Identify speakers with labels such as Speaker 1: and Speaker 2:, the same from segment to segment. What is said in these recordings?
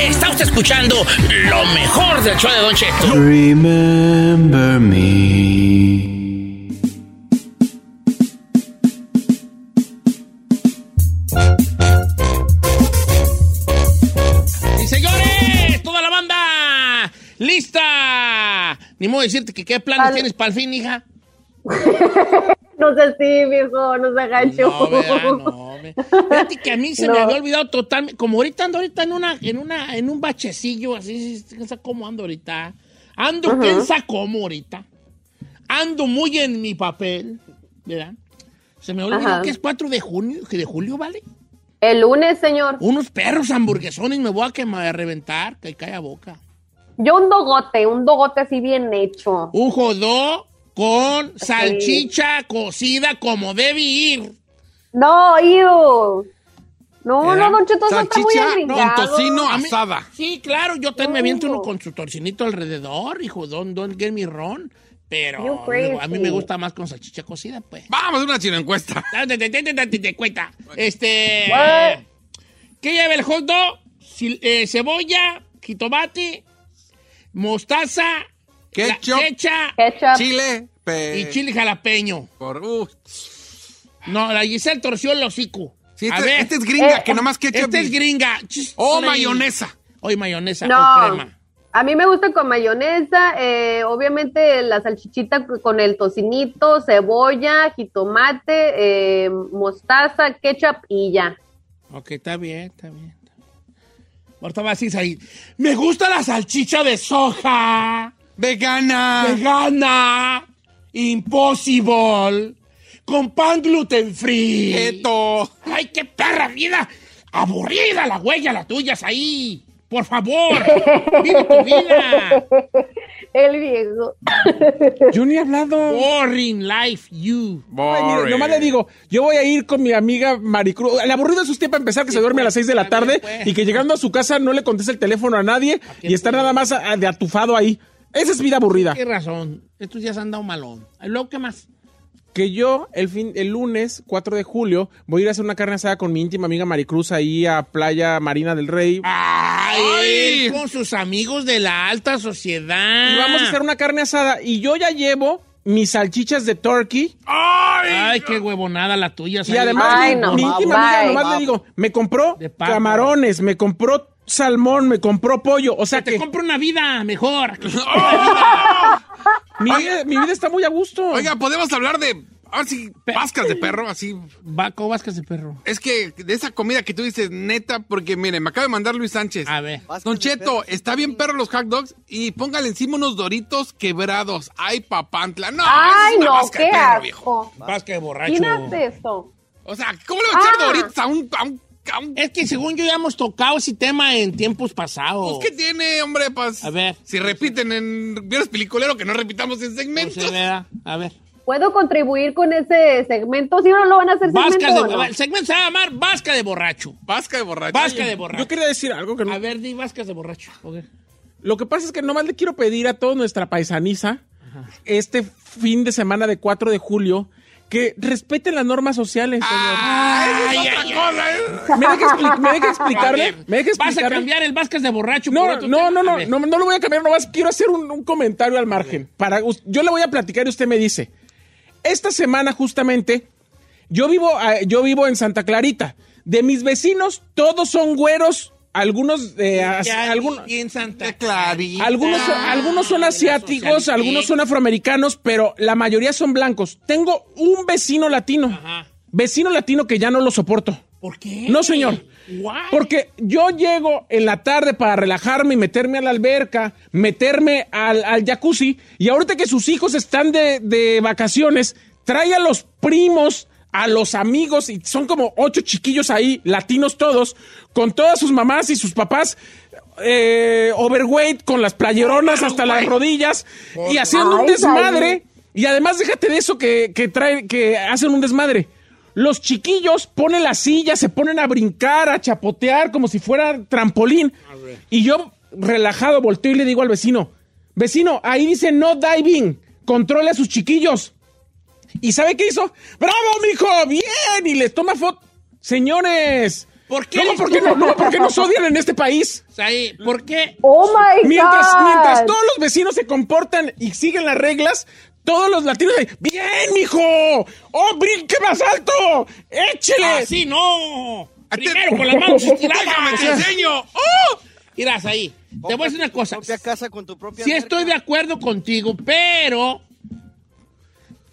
Speaker 1: Está usted escuchando lo mejor del show de Don Cheto.
Speaker 2: Remember me.
Speaker 1: Y señores, toda la banda, lista. Ni modo decirte que qué planes tienes para el fin, hija.
Speaker 3: No sé si, viejo, no se.
Speaker 1: No, no. Fíjate que a mí se me había olvidado totalmente. Como ahorita ando ahorita en una, en una, en un bachecillo, así, cómo ando ahorita. Ando, quién sabe cómo ahorita. Ando muy en mi papel, ¿verdad? Se me olvidó
Speaker 3: Ajá.
Speaker 1: que es 4 de junio, que de julio, ¿vale?
Speaker 3: El lunes, señor.
Speaker 1: Unos perros hamburguesones me voy a quemar, a reventar, que cae a boca.
Speaker 3: Yo un dogote, un dogote así bien hecho.
Speaker 1: Un jodó con salchicha cocida como debe ir.
Speaker 3: No, iu. No,
Speaker 1: ¿Era?
Speaker 3: no, Don Cheto, eso está muy agringado.
Speaker 4: con tocino asada.
Speaker 1: Sí, claro, yo también me aviento
Speaker 3: No.
Speaker 1: uno con su torcinito alrededor, hijo, don't, don't get me wrong. Pero a mí me gusta más con salchicha cocida, pues.
Speaker 4: Vamos a una chino encuesta.
Speaker 1: Date, date, date, date, te cuenta. Este. ¿Qué lleva el hot dog? Eh, cebolla, jitomate, mostaza,
Speaker 4: Ketchup.
Speaker 1: la- ketchup
Speaker 3: Ketchup.
Speaker 4: Chile. pe-
Speaker 1: y chile jalapeño.
Speaker 4: Por, uh,
Speaker 1: No, la Giselle torció el hocico.
Speaker 4: sí,
Speaker 1: A
Speaker 4: este,
Speaker 1: ver,
Speaker 4: este es gringa,
Speaker 3: Eh,
Speaker 4: que nomás ketchup.
Speaker 1: este es gringa.
Speaker 4: O
Speaker 1: ahí.
Speaker 4: mayonesa.
Speaker 1: Hoy mayonesa
Speaker 3: No.
Speaker 1: o crema.
Speaker 3: A mí me gusta con mayonesa, eh, obviamente la salchichita con el tocinito, cebolla, jitomate, eh, mostaza, ketchup y ya.
Speaker 1: Ok, está bien, está bien. Ahorita vas ahí, me gusta la salchicha de soja,
Speaker 4: Vegana.
Speaker 1: vegana, impossible, con pan gluten free.
Speaker 4: Keto.
Speaker 1: Ay, qué perra vida, aburrida la huella, la tuya es ahí. Por favor, vive tu vida.
Speaker 3: El viejo.
Speaker 5: Yo ni he hablado.
Speaker 1: Boring life, you.
Speaker 5: Ay, mire, nomás le digo, yo voy a ir con mi amiga Maricruz. El aburrido es usted para empezar que se duerme a las 6 de la tarde
Speaker 1: pues.
Speaker 5: y que llegando a su casa no le contesta el teléfono a nadie y está nada más a- de atufado ahí. Esa es vida aburrida.
Speaker 1: Tienes razón, estos días han dado malón. ¿Y luego qué más?
Speaker 5: Que yo el fin, el lunes 4 de julio voy a ir a hacer una carne asada con mi íntima amiga Maricruz ahí a Playa Marina del Rey.
Speaker 1: Ay,
Speaker 4: Ay.
Speaker 1: con sus amigos de la alta sociedad.
Speaker 5: Y vamos a hacer una carne asada y yo ya llevo mis salchichas de turkey
Speaker 1: Ay, qué huevonada la tuya.
Speaker 5: y además
Speaker 3: Ay,
Speaker 5: mi,
Speaker 3: no,
Speaker 5: mi íntima amiga nomás le digo, me compró camarones, me compró salmón, me compró pollo, o sea
Speaker 1: te
Speaker 5: que
Speaker 1: compro una vida mejor.
Speaker 5: mi vida, mi vida está muy a gusto.
Speaker 4: Oiga, podemos hablar de. A ver si. Pascas de perro, así.
Speaker 1: Vaco Vázquez de perro.
Speaker 4: Es que de esa comida que tú dices, neta, porque mire, me acaba de mandar Luis Sánchez.
Speaker 1: A ver.
Speaker 4: Don Cheto, está bien perro los hot dogs y póngale encima unos doritos quebrados. Ay, papantla. No,
Speaker 3: Ay,
Speaker 4: esa es una
Speaker 3: no,
Speaker 4: vasca de
Speaker 3: qué
Speaker 4: perro, viejo.
Speaker 3: asco.
Speaker 1: Vázquez de borracho.
Speaker 3: ¿Quién hace eso?
Speaker 4: O sea, ¿cómo le va a echar
Speaker 3: Ah.
Speaker 4: doritos a un, a un, a un-
Speaker 1: Es que según yo ya hemos tocado ese tema en tiempos pasados.
Speaker 4: Pues, ¿qué tiene, hombre? Pues,
Speaker 1: A ver.
Speaker 4: Si repiten en viernes peliculero, que no repitamos en
Speaker 1: No
Speaker 4: segmentos.
Speaker 1: sé, ¿verdad? A ver.
Speaker 3: ¿Puedo contribuir con ese segmento? ¿Sí o no lo van a hacer
Speaker 1: Vasca
Speaker 3: segmento
Speaker 1: de,
Speaker 3: no?
Speaker 1: El segmento se va a llamar Vasca de borracho.
Speaker 4: Vasca de borracho.
Speaker 1: Vasca de
Speaker 5: Yo
Speaker 1: borracho.
Speaker 5: quería decir algo que no.
Speaker 1: A ver, di Vascas de borracho.
Speaker 5: Lo que pasa es que nomás le quiero pedir a toda nuestra paisaniza este fin de semana de 4 de julio que respeten las normas sociales, señor.
Speaker 4: Ay,
Speaker 1: Ay, ay,
Speaker 4: cosa, ¿eh?
Speaker 5: ¿Me deja, me explicarle?
Speaker 1: ver,
Speaker 5: ¿Me deja
Speaker 1: ¿Vas a cambiar el Vascas de borracho por
Speaker 5: No,
Speaker 1: otro
Speaker 5: no, no, no, no, no lo voy a cambiar, nomás quiero hacer un, un comentario al margen. Para, yo le voy a platicar y usted me dice. Esta semana justamente, yo vivo, ah, yo vivo en Santa Clarita. De mis vecinos, todos son güeros algunos, eh, as- algún-
Speaker 1: Santa
Speaker 5: algunos, son- algunos son
Speaker 1: la
Speaker 5: asiáticos, algunos son afroamericanos, pero la mayoría son blancos. Tengo un vecino latino,
Speaker 1: Ajá.
Speaker 5: vecino latino que ya no lo soporto.
Speaker 1: ¿Por qué?
Speaker 5: No, señor.
Speaker 1: Why?
Speaker 5: Porque yo llego en la tarde para relajarme y meterme a la alberca, meterme al, al jacuzzi, y ahorita que sus hijos están de, de vacaciones, trae a los primos, a los amigos, y son como ocho chiquillos ahí, latinos todos, con todas sus mamás y sus papás. eh, overweight, con las playeronas hasta las rodillas y haciendo un desmadre. Y además, déjate de eso que, que traen, que hacen un desmadre. Los chiquillos ponen la silla, se ponen a brincar, a chapotear como si fuera trampolín. Y yo, relajado, volteo y le digo al vecino, vecino, ahí dice no diving, controle a sus chiquillos. ¿Y sabe qué hizo? ¡Bravo, mijo! ¡Bien! Y les toma foto. Señores,
Speaker 1: ¿Por qué?
Speaker 5: ¿Cómo, por qué no, no, por qué nos odian en este país?
Speaker 1: Ahí, ¿por qué?
Speaker 3: Oh my
Speaker 5: Mientras,
Speaker 3: God.
Speaker 5: mientras todos los vecinos se comportan y siguen las reglas, todos los latinos dicen, ¡Bien, mijo! ¡Oh, brinque más alto! ¡Échele!
Speaker 1: ¡Así no!
Speaker 4: A ti-
Speaker 1: Primero con las manos estiradas.
Speaker 4: Déjame te enseño. ¡Oh!
Speaker 1: Irás ahí. Te voy a decir una cosa.
Speaker 6: propia casa con tu propia
Speaker 1: Sí
Speaker 6: alberca.
Speaker 1: estoy de acuerdo contigo, pero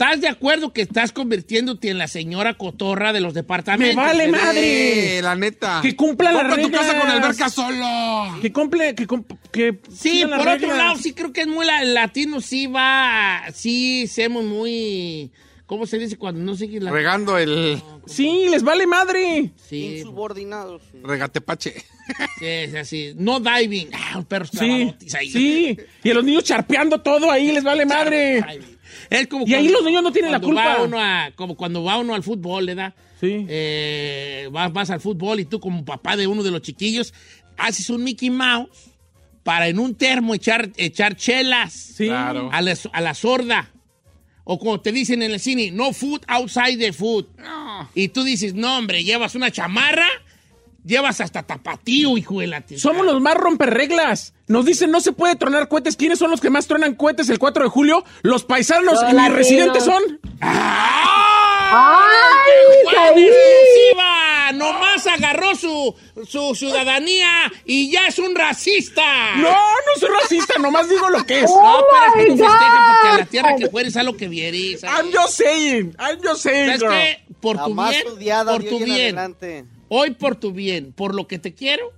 Speaker 1: ¿estás de acuerdo que estás convirtiéndote en la señora cotorra de los departamentos?
Speaker 5: ¡Me vale madre!
Speaker 4: Eh, la neta.
Speaker 5: Que cumpla las
Speaker 4: Compra tu casa con alberca solo.
Speaker 5: Que cumple, que, que
Speaker 1: Sí, por otro
Speaker 5: reglas.
Speaker 1: lado, sí creo que es muy la- latino, sí va, sí, somos muy, ¿cómo se dice cuando no sigue la...
Speaker 4: Regando el
Speaker 5: Sí, les vale madre.
Speaker 1: Sí,
Speaker 6: Insubordinados.
Speaker 4: regatepache.
Speaker 1: sí, es así. No diving. Ah, un perro
Speaker 5: Sí,
Speaker 1: ahí.
Speaker 5: sí. Y a los niños charpeando todo ahí, les vale madre.
Speaker 1: Es como
Speaker 5: Y ahí los niños no tienen la
Speaker 1: va
Speaker 5: culpa.
Speaker 1: uno a- como cuando va uno al fútbol, ¿verdad?
Speaker 5: Sí.
Speaker 1: Eh, vas, vas al fútbol y tú como papá de uno de los chiquillos haces un Mickey Mouse para en un termo echar, echar chelas
Speaker 5: Sí.
Speaker 4: Claro.
Speaker 1: a, la, a la sorda. O como te dicen en el cine, no food outside the food. Y tú dices, no, hombre, llevas una chamarra, llevas hasta tapatío, hijo de la.
Speaker 5: Somos los más romperreglas. Nos dicen no se puede tronar cohetes. ¿Quiénes son los que más tronan cohetes el 4 de julio? Los paisanos y mis residentes son.
Speaker 3: ¡Ay,
Speaker 1: ¡Juan
Speaker 3: Saí!
Speaker 1: exclusiva! Nomás agarró su, su ciudadanía y ya es un racista.
Speaker 5: No, no soy racista, nomás digo lo que es.
Speaker 3: Oh
Speaker 1: No, pero es que tú festejas porque a la tierra que fueres a lo que vieres.
Speaker 5: I'm just saying, I'm just saying,
Speaker 1: ¿Sabes qué? Por
Speaker 6: La
Speaker 1: tu
Speaker 6: más
Speaker 1: bien,
Speaker 6: odiada
Speaker 1: por tu bien,
Speaker 6: adelante.
Speaker 1: Hoy por tu bien, por lo que te quiero,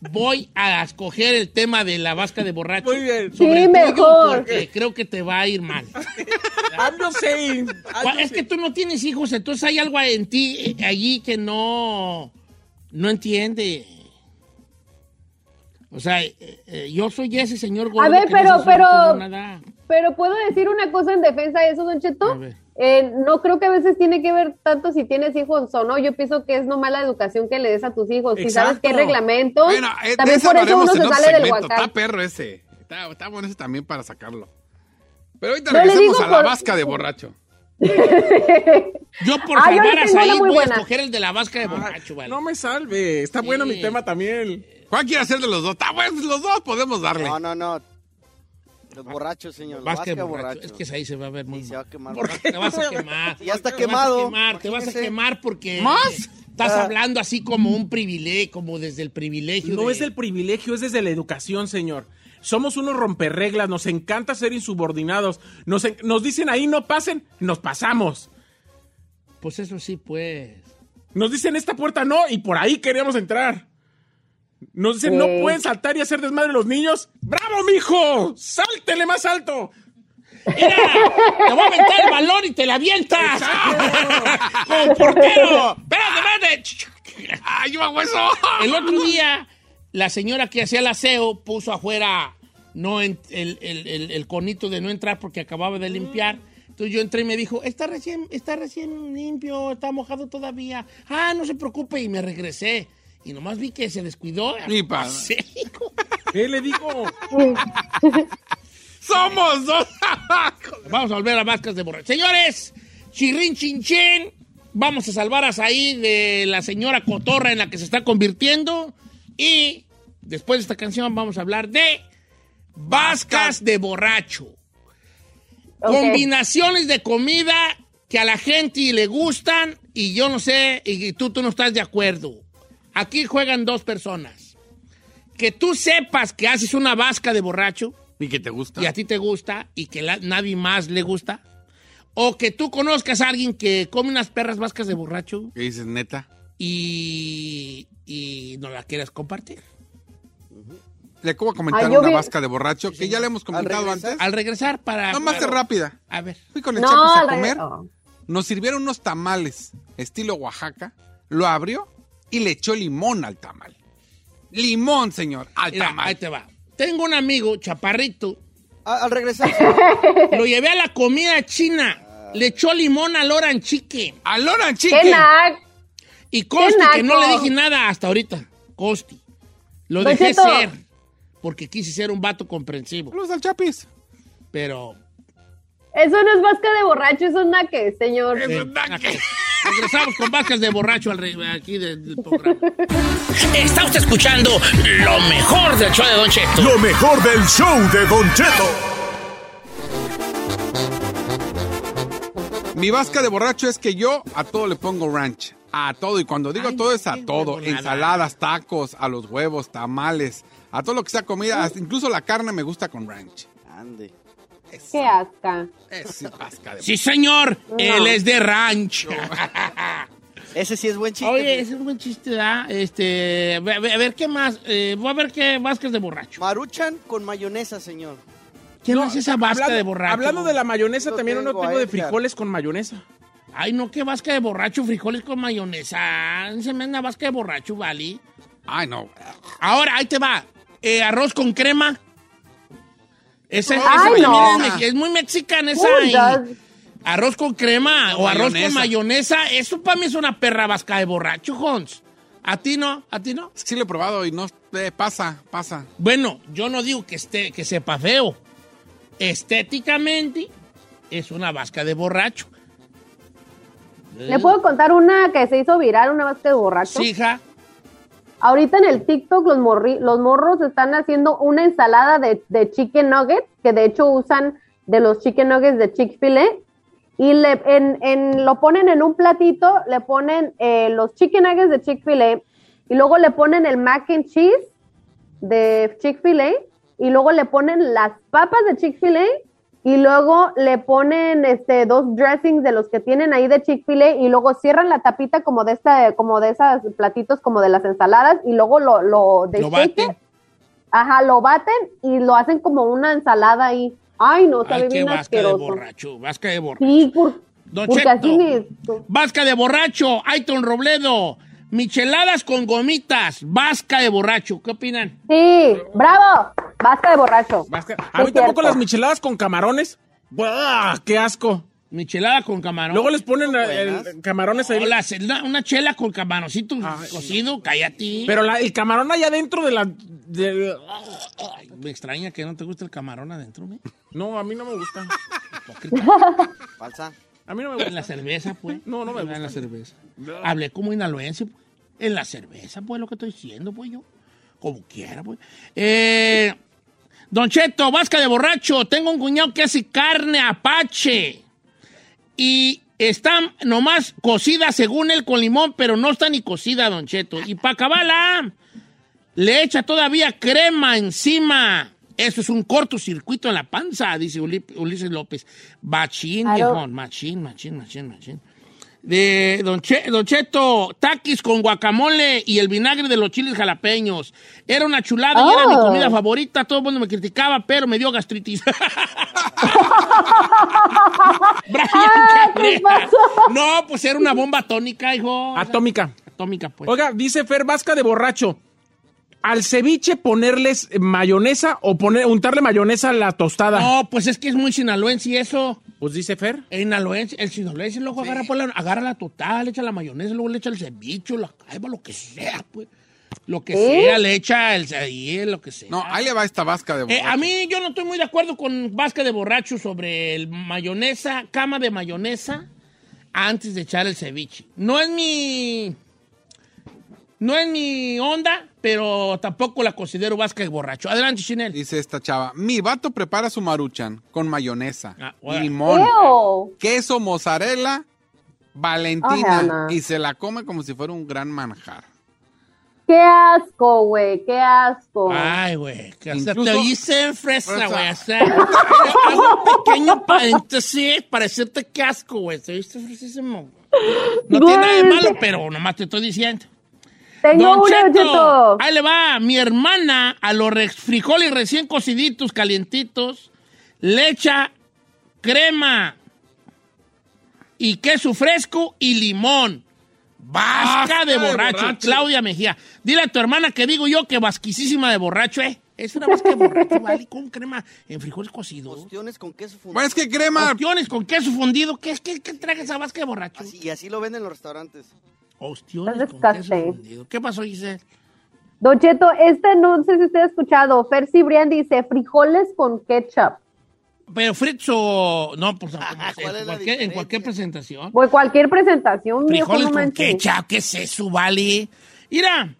Speaker 1: voy a escoger el tema de la vasca de borracho.
Speaker 5: Muy bien.
Speaker 1: Sobre
Speaker 3: Sí, mejor.
Speaker 1: porque creo que te va a ir mal.
Speaker 5: Just saying.
Speaker 1: Es que tú no tienes hijos, entonces hay algo en ti eh, allí que no, no entiende. O sea, eh, eh, yo soy ese señor gordo
Speaker 3: A ver, pero- pero-. Pero puedo decir una cosa en defensa de eso, Don
Speaker 1: A
Speaker 3: Cheto.
Speaker 1: ver.
Speaker 3: Eh, no creo que a veces tiene que ver tanto si tienes hijos o no. Yo pienso que es nomás la educación que le des a tus hijos. Si sabes hay reglamentos,
Speaker 4: Bueno, eh, de
Speaker 3: también por eso uno
Speaker 4: hablaremos en
Speaker 3: se sale del.
Speaker 4: Está perro ese. Está, está bueno ese también para sacarlo. Pero ahorita
Speaker 3: No, le
Speaker 4: regresemos
Speaker 3: digo
Speaker 4: a la
Speaker 3: por-
Speaker 4: vasca de borracho.
Speaker 1: Yo por
Speaker 3: Ah, yo
Speaker 1: salvar a Said voy a escoger el de la vasca de borracho, ¿vale?
Speaker 5: No me salve. Está bueno mi tema también.
Speaker 4: ¿Cuál quiere hacer de los dos? Está bueno, los dos podemos darle.
Speaker 6: No, no, no. Los borrachos, señor.
Speaker 1: De
Speaker 6: vasca
Speaker 1: borracho.
Speaker 6: borracho.
Speaker 1: Es que ahí se va a ver muy
Speaker 6: Sí, se va a quemar.
Speaker 1: ¿Por qué? Te vas a quemar.
Speaker 6: Ya está
Speaker 1: Te
Speaker 6: quemado.
Speaker 1: Vas a quemar, te vas a quemar porque
Speaker 4: ¿Más?
Speaker 1: estás
Speaker 6: Ah.
Speaker 1: hablando así como un privilegio, como desde el privilegio.
Speaker 5: No
Speaker 1: de-
Speaker 5: es del privilegio, es desde la educación, señor. Somos unos romperreglas, nos encanta ser insubordinados. Nos, en- nos dicen ahí no pasen, nos pasamos.
Speaker 1: Pues eso sí, pues.
Speaker 5: Nos dicen esta puerta no y por ahí queríamos entrar. Nos dicen no
Speaker 3: Sí.
Speaker 5: pueden saltar y hacer desmadre los niños. ¡Bravo, mijo! ¡Sáltele más alto!
Speaker 1: ¡Mira! ¡Te voy a aventar el balón y te la avientas! ¡Como portero! ¡Espérate, espérate!
Speaker 4: ¡Ay, yo hago eso!
Speaker 1: El otro día, la señora que hacía el aseo puso afuera no en- el, el- el- el conito de no entrar porque acababa de limpiar. Entonces yo entré y me dijo, está recién, está recién limpio, está mojado todavía. Ah, no se preocupe. Y me regresé. Y nomás vi que se descuidó.
Speaker 4: Ni.
Speaker 5: ¿Qué le digo?
Speaker 4: ¡Somos dos!
Speaker 1: Vamos a volver a vascas de borracho. Señores, chirrin chinchen, vamos a salvar a Saí de la señora cotorra en la que se está convirtiendo. Y después de esta canción vamos a hablar de vascas de borracho. Combinaciones de comida que a la gente le gustan y yo no sé, y tú, tú no estás de acuerdo. Aquí juegan dos personas. que tú sepas que haces una vasca de borracho
Speaker 4: Y que te gusta.
Speaker 1: y a ti te gusta y que la- nadie más le gusta. O que tú conozcas a alguien que come unas perras vascas de borracho
Speaker 4: Que dices, neta.
Speaker 1: y, y no la quieras compartir.
Speaker 4: Le acabo de comentar
Speaker 3: yo
Speaker 4: una
Speaker 3: vi-
Speaker 4: vasca de borracho que ya le hemos comentado antes.
Speaker 1: Al regresar para...
Speaker 4: No más de rápida.
Speaker 1: A ver.
Speaker 4: Fui con el
Speaker 3: No,
Speaker 4: Chapis a
Speaker 3: al
Speaker 4: comer. Nos sirvieron unos tamales estilo Oaxaca. Lo abrió y le echó limón al tamal. Limón, señor, al
Speaker 1: Mira,
Speaker 4: tamal.
Speaker 1: ahí te va. Tengo un amigo, chaparrito,
Speaker 6: A- al regresar,
Speaker 1: lo llevé a la comida china. Le echó limón al oran chicken.
Speaker 4: Al Oran
Speaker 3: ¡Qué
Speaker 4: Chicken.
Speaker 3: nac!
Speaker 1: Y Costi,
Speaker 3: ¡Qué
Speaker 1: que no le dije nada hasta ahorita. Costi. Lo
Speaker 3: Don
Speaker 1: dejé
Speaker 3: Cheto.
Speaker 1: ser. Porque quise ser un vato comprensivo.
Speaker 4: Saludos al Chapis.
Speaker 1: Pero.
Speaker 3: Eso no es vasca de borracho, eso es naque, señor.
Speaker 1: eh, regresamos con vacas de borracho al re- aquí del, del programa. Está usted escuchando lo mejor del show de Don Cheto.
Speaker 7: Lo mejor del show de Don Cheto.
Speaker 4: Mi vasca de borracho es que yo a todo le pongo ranch. A todo. Y cuando digo
Speaker 1: Ay,
Speaker 4: todo es a todo. Ensaladas, tacos, a los huevos, tamales. A todo lo que sea comida. hasta Incluso la carne me gusta con ranch.
Speaker 6: ande.
Speaker 3: ¡Qué asca!
Speaker 4: De
Speaker 1: Sí, señor. Él es de rancho.
Speaker 6: Ese sí es buen chiste.
Speaker 1: Oye, ese es un buen chiste, ¿verdad? Este, a ver, a ver, qué más. Eh, voy a ver qué vascas de borracho.
Speaker 6: Maruchan con mayonesa, señor.
Speaker 1: ¿Quién
Speaker 5: No,
Speaker 1: hace esa vasca
Speaker 5: hablando-
Speaker 1: de borracho?
Speaker 5: Hablando de la mayonesa,
Speaker 6: Yo
Speaker 5: también uno
Speaker 6: tengo
Speaker 5: de frijoles con mayonesa.
Speaker 1: Ay, no, qué vasca de borracho, frijoles con mayonesa. Se me anda vasca de borracho, ¿vale?
Speaker 4: Ay, no.
Speaker 1: Ahora, ahí te va. Eh, arroz con crema. Ese, ese
Speaker 3: Ay, no.
Speaker 1: es, es muy mexicana esa.
Speaker 3: Uy,
Speaker 1: arroz con crema o arroz con
Speaker 4: mayonesa.
Speaker 1: Eso para mí es una perra vasca de borracho, Hons. ¿A ti no? ¿A ti no?
Speaker 4: Sí lo he probado y no eh, pasa, pasa.
Speaker 1: Bueno, yo no digo que, esté, que sepa feo. Estéticamente es una vasca de borracho.
Speaker 3: ¿Le puedo contar una que se hizo viral, una vasca de borracho?
Speaker 1: Sí, hija.
Speaker 3: Ahorita en el TikTok los, morros están haciendo una ensalada de, chicken nuggets, que de hecho usan de los chicken nuggets de Chick-fil-A, y le, en- lo ponen en un platito, le ponen eh, los chicken nuggets de Chick-fil-A, y luego le ponen el mac and cheese de Chick-fil-A, y luego le ponen las papas de Chick-fil-A, y luego le ponen este dos dressings de los que tienen ahí de Chick-fil-A y luego cierran la tapita como de esta como de esas platitos como de las ensaladas y luego lo lo,
Speaker 1: Lo baten.
Speaker 3: it. Ajá, lo baten y lo hacen como una ensalada ahí. Ay, no, sabe
Speaker 1: Ay, qué
Speaker 3: bien
Speaker 1: vasca de borracho. Vasca de borracho.
Speaker 3: Sí, por-
Speaker 1: Don
Speaker 3: porque
Speaker 1: Cheto.
Speaker 3: así me
Speaker 1: Vasca de borracho, Aiton Robledo. Micheladas con gomitas, vasca de borracho. ¿Qué opinan?
Speaker 3: Sí, bravo. Vasca de borracho.
Speaker 5: Vasca- A mí tampoco las micheladas con camarones. ¡Buah! ¡Qué asco!
Speaker 1: Michelada con camarón.
Speaker 5: Luego les ponen eh, el- camarones ahí.
Speaker 1: Hola, una, una chela con camaroncito
Speaker 5: Ay,
Speaker 1: cocido, cállate.
Speaker 5: Pero la- el camarón allá dentro de la...
Speaker 1: Ay, me extraña que no te guste el camarón adentro, ¿me?
Speaker 5: No, a mí no me gusta.
Speaker 6: Falsa.
Speaker 5: A mí no me
Speaker 1: En
Speaker 5: gusta.
Speaker 1: la cerveza, pues.
Speaker 5: No, no me
Speaker 1: En
Speaker 5: gusta.
Speaker 1: la cerveza. Hablé como inaluense, pues. En la cerveza, pues, lo que estoy diciendo, pues, yo. Como quiera, pues. Eh, Don Cheto, vasca de borracho. Tengo un cuñado que hace carne apache. Y está nomás cocida, según él, con limón, pero no está ni cocida, Don Cheto. Y para acabarla, le echa todavía crema encima. Eso es un cortocircuito en la panza, dice Uli- Ulises López. Machín, machín, machín, machín, machín. De Don, Che- Don Cheto, taquis con guacamole y el vinagre de los chiles jalapeños. Era una chulada y era mi
Speaker 3: Oh.
Speaker 1: comida favorita. Todo el mundo me criticaba, pero me dio gastritis. Brian,
Speaker 3: Ah,
Speaker 1: ¿qué
Speaker 3: ¿qué
Speaker 1: creas?
Speaker 3: pasó?
Speaker 1: No, pues era una bomba atónica, hijo.
Speaker 5: Atómica.
Speaker 1: Atómica, pues.
Speaker 5: Oiga, dice Fer Vasca de borracho. Al ceviche ponerles mayonesa o poner, untarle mayonesa a la tostada.
Speaker 1: No, pues es que es muy sinaloense y eso.
Speaker 5: Pues dice Fer.
Speaker 1: El sinaloense, el sinaloense luego agarra, pues, la, agarra la total, le echa la mayonesa, luego le echa el ceviche, la caiba, lo que sea, pues. Lo que
Speaker 3: ¿Eh?
Speaker 1: sea, le echa el ahí, lo que sea.
Speaker 4: No, ahí le va esta vasca de
Speaker 1: Eh,
Speaker 4: borracho.
Speaker 1: a mí yo no estoy muy de acuerdo con Vasca de Borracho sobre el mayonesa, cama de mayonesa, antes de echar el ceviche. No es mi... No es mi onda, pero tampoco la considero Vasca de Borracho. Adelante, Chinel.
Speaker 4: Dice esta chava, mi vato prepara su maruchan con mayonesa,
Speaker 1: Ah,
Speaker 4: limón,
Speaker 3: Ew.
Speaker 4: queso mozzarella, Valentina
Speaker 3: no.
Speaker 4: y se la come como si fuera un gran manjar.
Speaker 3: Qué asco, güey, qué asco.
Speaker 1: Ay, güey, que hasta
Speaker 4: Incluso-
Speaker 1: te oíste fresa,
Speaker 4: Fresa.
Speaker 1: güey. O sea, hago un pequeño paréntesis para decirte qué asco, güey. Te oíste fresísimo. No tiene nada de malo, pero nomás te estoy diciendo.
Speaker 3: Tengo
Speaker 1: Don Cheto, ahí le va. Mi hermana a los frijoles recién cociditos, calientitos, le echa crema y queso fresco y limón. Vasca
Speaker 4: Vasca
Speaker 1: de
Speaker 4: de
Speaker 1: borracho. Claudia Mejía. Dile a tu hermana que digo yo que vasquisísima de borracho, ¿eh? Es una vasca de borracho, ¿vale? Con crema en frijoles cocidos.
Speaker 6: Ostiones con queso fundido.
Speaker 4: Bueno, es que crema.
Speaker 1: Ostiones con queso fundido. ¿Qué, qué, qué trae esa vasca de borracho?
Speaker 6: Así- y así lo venden en los restaurantes.
Speaker 1: Ostiones con queso
Speaker 3: disgusting.
Speaker 1: fundido. ¿Qué pasó, Giselle?
Speaker 3: Don Cheto, este no sé si usted ha escuchado. Fer Cibrián dice frijoles con ketchup.
Speaker 1: Pero fritos o... No, pues no, no sé,
Speaker 6: ¿Cuál es
Speaker 1: en, cualquier, en
Speaker 6: diferencia?
Speaker 1: cualquier presentación.
Speaker 3: Pues cualquier presentación, viejo,
Speaker 1: Frijoles
Speaker 3: no
Speaker 1: con ketchup, ¿qué es eso, vale? Mira,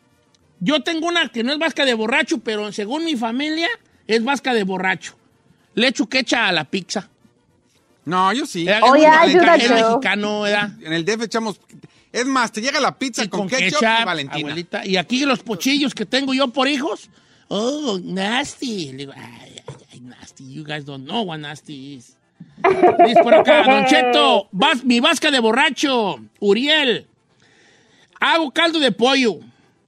Speaker 1: yo tengo una que no es vasca de borracho, pero según mi familia es vasca de borracho. Le echo ketchup a la pizza.
Speaker 4: No, yo sí.
Speaker 3: Oh,
Speaker 1: es
Speaker 3: do that too.
Speaker 1: mexicano, ¿verdad?
Speaker 4: En el DF echamos. Es más, te llega la pizza
Speaker 1: Y
Speaker 4: con, ketchup, y Valentina.
Speaker 1: abuelita. Y aquí los pochillos que tengo yo por hijos. Oh, nasty. Le digo, ay, ay, ay, nasty. You guys don't know what nasty is. Dice por acá, Don Cheto, vas- mi vasca de borracho, Uriel. Hago caldo de pollo.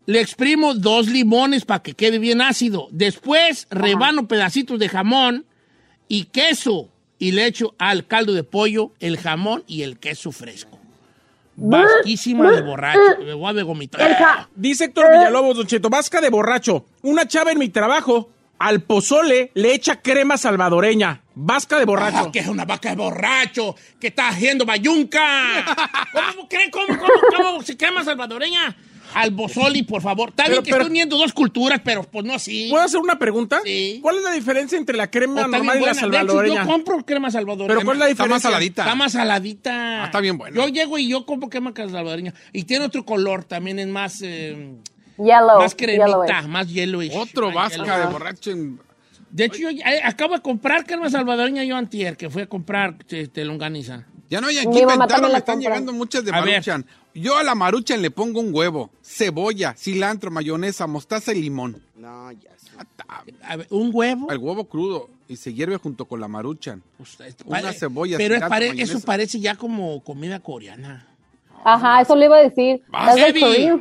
Speaker 1: Le exprimo dos limones para que quede bien ácido. Después rebano pedacitos de jamón y queso. Y le echo al caldo de pollo el jamón y el queso fresco. Vasquísima de borracho. Me voy a vomitar.
Speaker 5: Dice Héctor Villalobos, Don Cheto, vasca de borracho. Una chava en mi trabajo, al pozole le echa crema salvadoreña. Vasca de borracho.
Speaker 1: Ah, que es una vaca de borracho, que está haciendo bayunca. ¿Cómo creen? ¿Cómo, cómo, cómo se quema salvadoreña? Al bozoli, por favor. Está bien que
Speaker 5: pero-
Speaker 1: estoy uniendo dos culturas, pero pues no así.
Speaker 5: ¿Puedo hacer una pregunta?
Speaker 1: Sí.
Speaker 5: ¿Cuál es la diferencia entre la crema normal y la
Speaker 1: buena. De hecho,
Speaker 5: salvadoreña?
Speaker 1: yo compro crema salvadoreña.
Speaker 5: Pero ¿cuál es la
Speaker 4: Está más
Speaker 5: diferencia?
Speaker 4: saladita.
Speaker 1: Está más saladita.
Speaker 4: Ah, está bien buena.
Speaker 1: Yo llego y yo compro crema salvadoreña. Y tiene otro color, también es más, eh,
Speaker 3: Yellow.
Speaker 1: más cremita,
Speaker 3: yellowish.
Speaker 1: más yellowish.
Speaker 4: Otro
Speaker 1: Más
Speaker 4: vasca
Speaker 1: yellow.
Speaker 4: de borracho. en-
Speaker 1: De hecho, yo eh, acabo de comprar crema salvadoreña yo antier, que fui a comprar este, longaniza.
Speaker 4: Ya no hay aquí me están llegando muchas de
Speaker 1: A ver.
Speaker 4: maruchan. Yo a la maruchan le pongo un huevo, cebolla, cilantro, mayonesa, mostaza y limón.
Speaker 6: No, ya sé.
Speaker 1: A ver, un huevo.
Speaker 4: El huevo crudo y se hierve junto con la maruchan.
Speaker 1: Pues, es-
Speaker 4: Una
Speaker 1: pare-
Speaker 4: cebolla,
Speaker 1: Pero es pare- eso parece ya como comida coreana.
Speaker 3: Ajá, eso le iba a decir.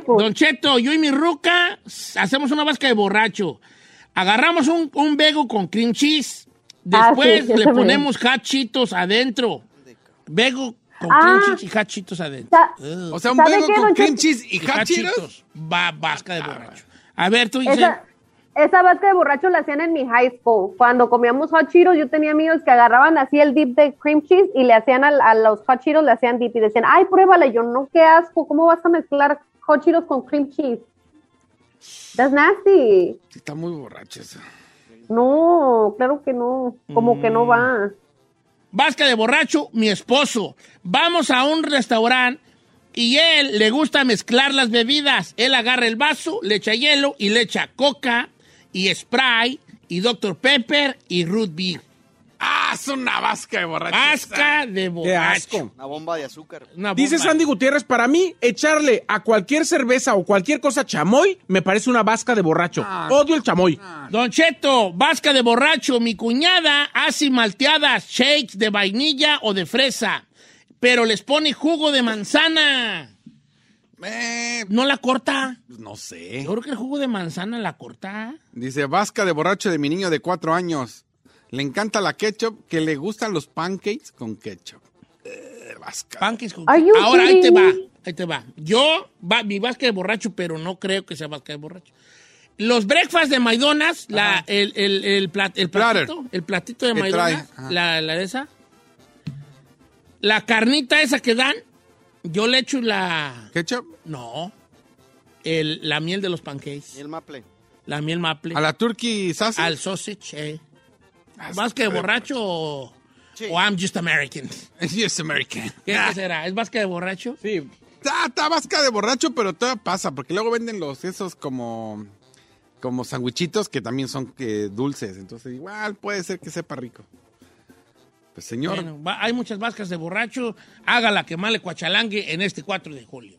Speaker 3: Food.
Speaker 1: Don Cheto, yo y mi ruca hacemos una vasca de borracho. Agarramos un, un vego con cream cheese.
Speaker 3: Ah,
Speaker 1: Después
Speaker 3: sí,
Speaker 1: le ponemos hachitos adentro. Vego con
Speaker 3: Ah.
Speaker 1: cream cheese y hachitos adentro.
Speaker 4: O sea, un
Speaker 3: ¿Sabe
Speaker 4: huevo
Speaker 3: qué,
Speaker 4: con cream cheese y
Speaker 1: Y hachitos. Va, vasca de borracho. A ver, tú dices.
Speaker 3: Esa, esa vasca de borracho la hacían en mi high school. Cuando comíamos hot Cheetos, yo tenía amigos que agarraban así el dip de cream cheese y le hacían al- a, los hot Cheetos, le hacían dip y decían, ay, pruébale. Yo, no, qué asco, ¿cómo vas a mezclar hot Cheetos con cream cheese? That's nasty.
Speaker 4: Está muy borracho eso.
Speaker 3: No, claro que no. Como que
Speaker 1: Mm.
Speaker 3: no va.
Speaker 1: Vasca de borracho, mi esposo. Vamos a un restaurante y él le gusta mezclar las bebidas. Él agarra el vaso, le echa hielo y le echa coca y spray y Dr. Pepper y root beer.
Speaker 4: Ah, es una vasca de borracho.
Speaker 1: Vasca de
Speaker 5: Qué
Speaker 1: borracho.
Speaker 5: asco.
Speaker 6: Una bomba de azúcar.
Speaker 1: Una
Speaker 5: Dice
Speaker 1: bomba.
Speaker 5: Sandy Gutiérrez, para mí, echarle a cualquier cerveza o cualquier cosa chamoy me parece una vasca de borracho.
Speaker 4: Ah.
Speaker 5: Odio el chamoy.
Speaker 1: Don Cheto, vasca de borracho. Mi cuñada hace malteadas, shakes de vainilla o de fresa, pero les pone jugo de manzana.
Speaker 4: Eh,
Speaker 1: ¿No la corta?
Speaker 4: pues no sé.
Speaker 1: Yo creo que el jugo de manzana la corta.
Speaker 4: Dice, vasca de borracho de mi niño de cuatro años. Le encanta la ketchup, que le gustan los pancakes con ketchup. Eh, vasca.
Speaker 1: Pancakes con
Speaker 3: you
Speaker 1: Ahora ahí te va, ahí te va. Yo, va, mi vasca de borracho, pero no creo que sea vasca de borracho. Los breakfast de McDonald's, la, el, el, el, plat- el
Speaker 4: Platter.
Speaker 1: platito, el platito de
Speaker 4: ajá.
Speaker 1: la, la de esa, la carnita esa que dan, yo le echo la,
Speaker 4: ¿Ketchup?
Speaker 1: no, el, la miel de los pancakes,
Speaker 6: el maple.
Speaker 1: la miel maple,
Speaker 4: ¿A la turkey sausage?
Speaker 1: al sausage, eh.
Speaker 4: Ah,
Speaker 1: ¿Vasca de
Speaker 4: pero-
Speaker 1: borracho o,
Speaker 6: Sí.
Speaker 1: o I'm just American?
Speaker 4: Yes, American.
Speaker 1: ¿Qué
Speaker 4: Ah,
Speaker 1: será? ¿Es vasca de borracho?
Speaker 5: Sí.
Speaker 4: Está, está vasca de borracho, pero todavía pasa, porque luego venden los esos como como sandwichitos que también son eh, dulces, entonces igual puede ser que sepa rico. Pues señor,
Speaker 1: Bueno, hay muchas vascas de borracho. Hágala que male cuachalangue en este 4 de julio.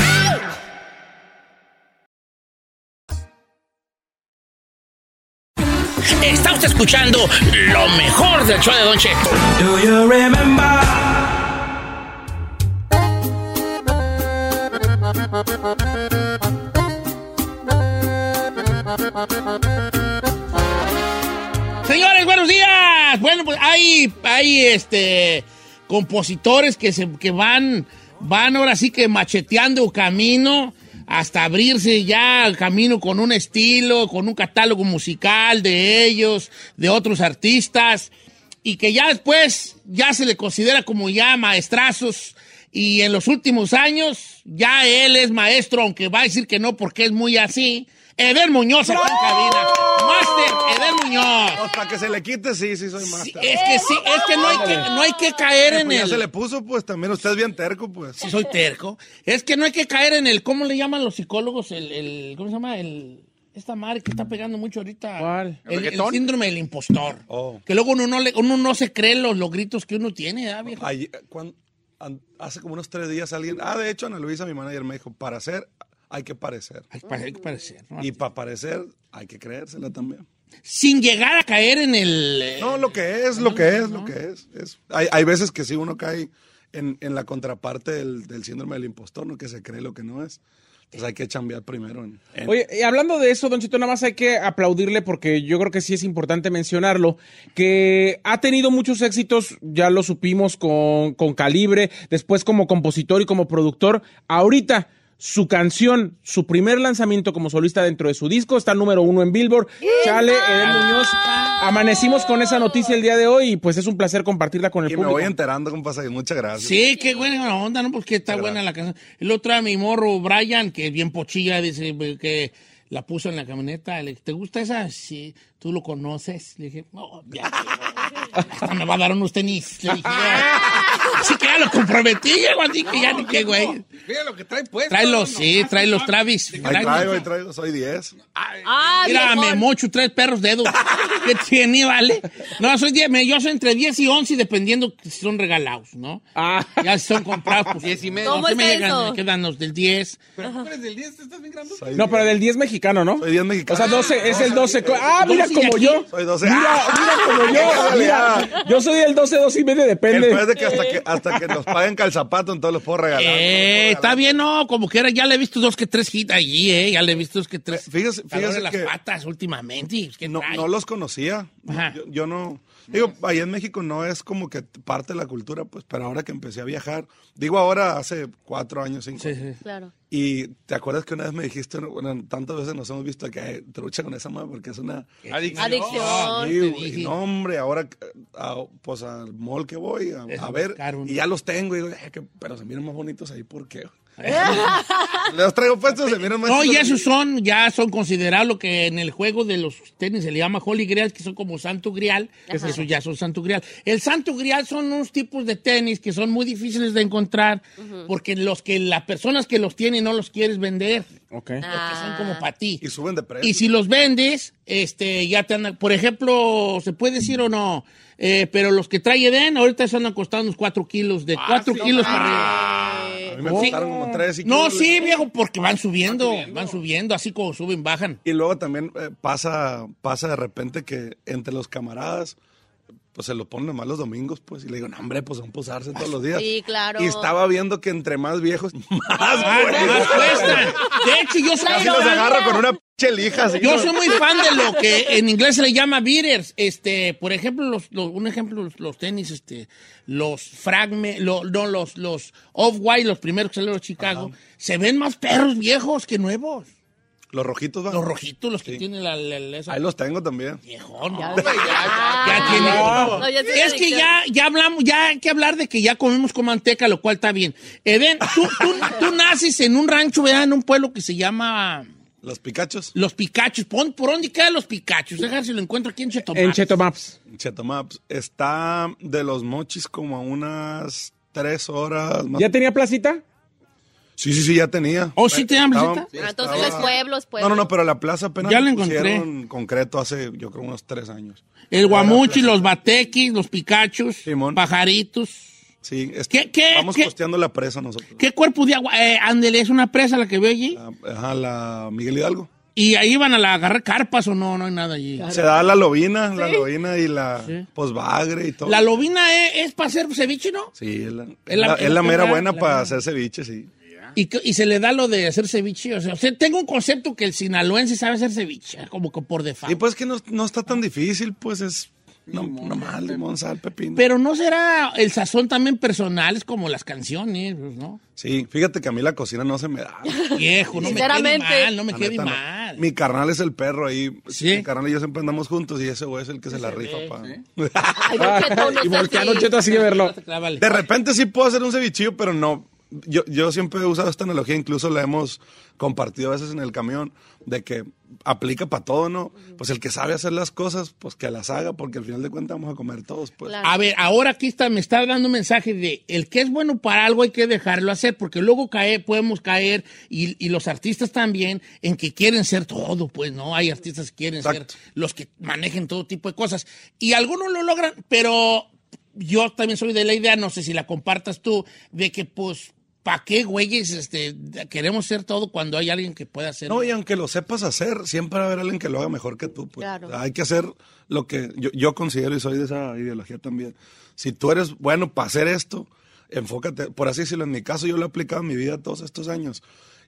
Speaker 1: Está usted escuchando lo mejor del show de Don Cheto. Señores, buenos días. Bueno, pues hay, hay este compositores que se que van, van ahora sí que macheteando camino hasta abrirse ya camino con un estilo, con un catálogo musical de ellos, de otros artistas, y que ya después ya se le considera como ya maestrazos. Y en los últimos años ya él es maestro, aunque va a decir que no porque es muy así. Eder Muñoz en cabina. Master, Eder Muñoz.
Speaker 8: Pues para que se le quite, sí, sí soy máster.
Speaker 1: Es que sí, es que no hay que, no hay que caer en
Speaker 8: Pues ya
Speaker 1: el...
Speaker 8: se le puso, pues también usted es bien terco, pues.
Speaker 1: Sí, soy terco. Es que no hay que caer en el, ¿cómo le llaman los psicólogos? El, el- ¿cómo se llama? El, esta madre que está pegando mucho ahorita.
Speaker 5: ¿Cuál?
Speaker 1: El, el síndrome del impostor.
Speaker 8: Oh.
Speaker 1: Que luego uno no, le, uno no se cree los, los gritos que uno tiene, ¿verdad, viejo?
Speaker 8: Ayer- cuan- an- hace como unos tres días alguien, ah, de hecho Ana Luisa, mi manager, me dijo, para hacer hay que parecer.
Speaker 1: Hay, que parecer, ¿no?
Speaker 8: Y para parecer hay que creérsela también.
Speaker 1: Sin llegar a caer en el... eh,
Speaker 8: No, lo que es, lo que es, lo que es. es- hay, hay veces que sí uno cae en, en la contraparte del, del síndrome del impostor, ¿no? Que se cree lo que no es. Entonces hay que chambear primero. En, en-
Speaker 5: Oye, y hablando de eso, Don Chito, nada más hay que aplaudirle porque yo creo que sí es importante mencionarlo, que ha tenido muchos éxitos, ya lo supimos con, con Calibre, después como compositor y como productor. Ahorita, su canción, su primer lanzamiento como solista dentro de su disco, está número uno en Billboard. Chale, Eder Muñoz. Amanecimos con esa noticia el día de hoy y pues es un placer compartirla con el
Speaker 8: y me voy enterando, compa, y muchas gracias.
Speaker 1: Sí, qué buena onda, ¿no? Porque está buena la canción. El otro a mi morro, Brian, que es bien pochilla, dice que la puso en la camioneta. Le dije, ¿te gusta esa? Sí, tú lo conoces. Le dije, no, ya. Hasta me va a dar unos tenis. Le dije, así que ya lo comprometí, llego así que ya ni qué, güey.
Speaker 4: Mira lo que trae puesto.
Speaker 1: Trae los,
Speaker 4: no,
Speaker 1: sí,
Speaker 4: no,
Speaker 1: trae
Speaker 4: no,
Speaker 1: los
Speaker 4: no.
Speaker 1: Travis.
Speaker 8: Ahí traigo, ahí traigo, soy 10.
Speaker 3: Ah,
Speaker 1: Mira, me mocho tres perros dedos. ¿Qué tiene, vale? No, soy 10, me- yo soy entre 10 y 11 dependiendo si son regalados, ¿no?
Speaker 5: Ah.
Speaker 1: Ya si son comprados, pues 10 y medio.
Speaker 3: ¿Cómo
Speaker 1: ¿Qué me llegan? Me quedan los del 10.
Speaker 4: Pero tú eres del 10, estás bien grande.
Speaker 8: Soy
Speaker 5: No, pero
Speaker 8: 10.
Speaker 5: del 10 mexicano, ¿no?
Speaker 8: Soy 10
Speaker 5: O
Speaker 8: mexicano.
Speaker 5: sea, 12, es el 12. co- Ah, mira
Speaker 1: 12
Speaker 5: como
Speaker 1: aquí.
Speaker 5: yo.
Speaker 8: Soy 12.
Speaker 5: Mira, mira como yo. Mira, yo soy el 12, 12 y medio, depende.
Speaker 8: Después de que hasta que hasta que nos paguen calzapato, entonces los puedo regalar.
Speaker 1: Eh, está bien, no, como que era, ya le he visto dos que tres hits allí, eh, ya le he visto dos que tres.
Speaker 8: Fíjese- fíjese
Speaker 1: las
Speaker 8: que-
Speaker 1: patas últimamente. es que
Speaker 8: No, no los conocía.
Speaker 1: Ajá.
Speaker 8: Yo, yo no. Digo, allá en México no es como que parte de la cultura, pues, pero ahora que empecé a viajar, digo ahora hace cuatro años, cinco.
Speaker 1: Sí, sí.
Speaker 3: Claro.
Speaker 8: Y te acuerdas que una vez me dijiste, bueno, tantas veces nos hemos visto que eh, trucha con esa madre porque es una.
Speaker 4: Adicción.
Speaker 3: Adicción.
Speaker 8: Sí,
Speaker 1: te
Speaker 8: güey,
Speaker 1: dije.
Speaker 8: no, hombre, ahora, a- pues al mall que voy a, ver, y ya los tengo, y digo, "Eh, que- pero se miran más bonitos ahí, ¿por qué? los traigo puestos, se miran más
Speaker 1: No, y esos son, ya son considerados lo que en el juego de los tenis se le llama Holy Grail, que son como Santo Grial. Esos ya son Santo Grial. El Santo Grial son unos tipos de tenis que son muy difíciles de encontrar porque los que las personas que los tienen no los quieres vender.
Speaker 5: Ok.
Speaker 1: Porque son como para ti.
Speaker 8: Y suben de precio.
Speaker 1: Y si los vendes, este, ya te andan, por ejemplo, ¿se puede decir o no? Eh, pero los que trae Eden ahorita se andan costando unos 4 kilos, de 4 kilos para arriba.
Speaker 8: A mí me
Speaker 1: Sí.
Speaker 8: costaron como tres y
Speaker 1: No, sí, viejo, porque van subiendo, van subiendo, así como suben, bajan.
Speaker 8: Y luego también eh, pasa, pasa de repente que entre los camaradas pues se lo ponen nomás los domingos, pues. Y le digo, no, hombre, pues son posarse todos los días.
Speaker 9: Sí, claro.
Speaker 8: Y estaba viendo que entre más viejos, más
Speaker 1: Ah,
Speaker 8: güey.
Speaker 1: más cuestan. De hecho, yo soy
Speaker 8: Casi los agarro con una pinche lija. así
Speaker 1: Yo
Speaker 8: como-
Speaker 1: soy muy fan de lo que en inglés se le llama beaters. Este, por ejemplo, los, los- un ejemplo, los, los tenis, este, los fragme, lo- no, los, los off-white, los primeros que salieron de Chicago, se ven más perros viejos que nuevos.
Speaker 8: Los rojitos, va.
Speaker 1: Los rojitos, los que tienen la, la- la- esa-
Speaker 8: Ahí los tengo también.
Speaker 1: Viejón,
Speaker 9: Ya,
Speaker 1: hombre,
Speaker 9: ya,
Speaker 1: ya,
Speaker 9: ya.
Speaker 1: ya tiene-
Speaker 9: No, ya tiene
Speaker 1: es que ya, ya hablamos, ya hay que hablar de que ya comemos con manteca, lo cual está bien. Eden, tú, tú, tú naces en un rancho, ¿verdad? En un pueblo que se llama
Speaker 8: Los picachos.
Speaker 1: Los Picachos. Pon- ¿Por dónde quedan los Picachos? Déjame si lo encuentro aquí en Chetumal.
Speaker 5: En Cheto Maps.
Speaker 8: Cheto Maps. Está de los mochis como a unas tres horas. Más.
Speaker 5: ¿Ya tenía placita?
Speaker 8: Sí, sí, sí, ya tenía.
Speaker 1: ¿Oh, sí tenía
Speaker 8: Estaba-
Speaker 1: placita?
Speaker 9: Ah, entonces
Speaker 8: estaba-
Speaker 9: los pueblos, pues.
Speaker 8: No, no, no, pero la plaza apenas
Speaker 1: Ya la encontré.
Speaker 8: pusieron concreto hace, yo creo, unos tres años.
Speaker 1: El Guamuchi, los Batequis, los Picachos,
Speaker 8: Simón.
Speaker 1: Pajaritos.
Speaker 8: Sí, es-
Speaker 1: ¿Qué- qué-
Speaker 8: vamos
Speaker 1: qué?
Speaker 8: costeando la presa nosotros.
Speaker 1: ¿Qué cuerpo de agua? Eh, ándele, es una presa la que veo allí.
Speaker 8: La- Ajá, la Miguel Hidalgo.
Speaker 1: ¿Y ahí van a la agarrar carpas o no? No hay nada allí.
Speaker 8: Se da la lobina, la lobina y la pues bagre y todo.
Speaker 1: La lobina es, es para hacer ceviche, ¿no?
Speaker 8: Sí, es la,
Speaker 1: Es la-
Speaker 8: la- es la
Speaker 1: es
Speaker 8: mera
Speaker 1: la-
Speaker 8: buena
Speaker 1: la
Speaker 8: para hacer ceviche, sí.
Speaker 1: Y, que- y se le da lo de hacer ceviche. O sea, o sea, tengo un concepto que el sinaloense sabe hacer ceviche, como que por default.
Speaker 8: Y pues que no, no está tan difícil, pues es no, nomás limón, sal, pepino.
Speaker 1: Pero no será el sazón también personal, es como las canciones, pues, ¿no?
Speaker 8: Sí, fíjate que a mí la cocina no se me da.
Speaker 1: Viejo, no me quede
Speaker 9: Sinceramente.
Speaker 1: mal, no me quede
Speaker 8: neta, no.
Speaker 1: mal.
Speaker 8: Mi carnal es el perro ahí.
Speaker 1: Sí.
Speaker 8: Mi carnal y yo siempre andamos juntos y ese güey es el que se, la rifa. pa.
Speaker 9: Ay, Don Cheto, no
Speaker 5: y volteando
Speaker 9: así.
Speaker 5: Cheto así de verlo.
Speaker 8: De repente sí puedo hacer un cevichillo, pero no. Yo, yo siempre he usado esta analogía, incluso la hemos compartido a veces en el camión, de que aplica para todo, ¿no? Pues el que sabe hacer las cosas, pues que las haga, porque al final de cuentas vamos a comer todos, pues.
Speaker 9: Claro.
Speaker 1: A ver, ahora aquí está, me está dando un mensaje de el que es bueno para algo hay que dejarlo hacer, porque luego cae, podemos caer, y, y los artistas también, en que quieren ser todo, pues, ¿no? Hay artistas que quieren
Speaker 8: Exacto.
Speaker 1: ser los que manejen todo tipo de cosas. Y algunos lo logran, pero yo también soy de la idea, no sé si la compartas tú, de que, pues, ¿para qué, güeyes, este, queremos ser todo cuando hay alguien que pueda hacer?
Speaker 8: No, y aunque lo sepas hacer, siempre va a haber alguien que lo haga mejor que tú. Pues.
Speaker 9: Claro.
Speaker 8: Hay que hacer lo que yo, yo considero y soy de esa ideología también. Si tú eres bueno para hacer esto, enfócate, por así decirlo, en mi caso yo lo he aplicado en mi vida todos estos años.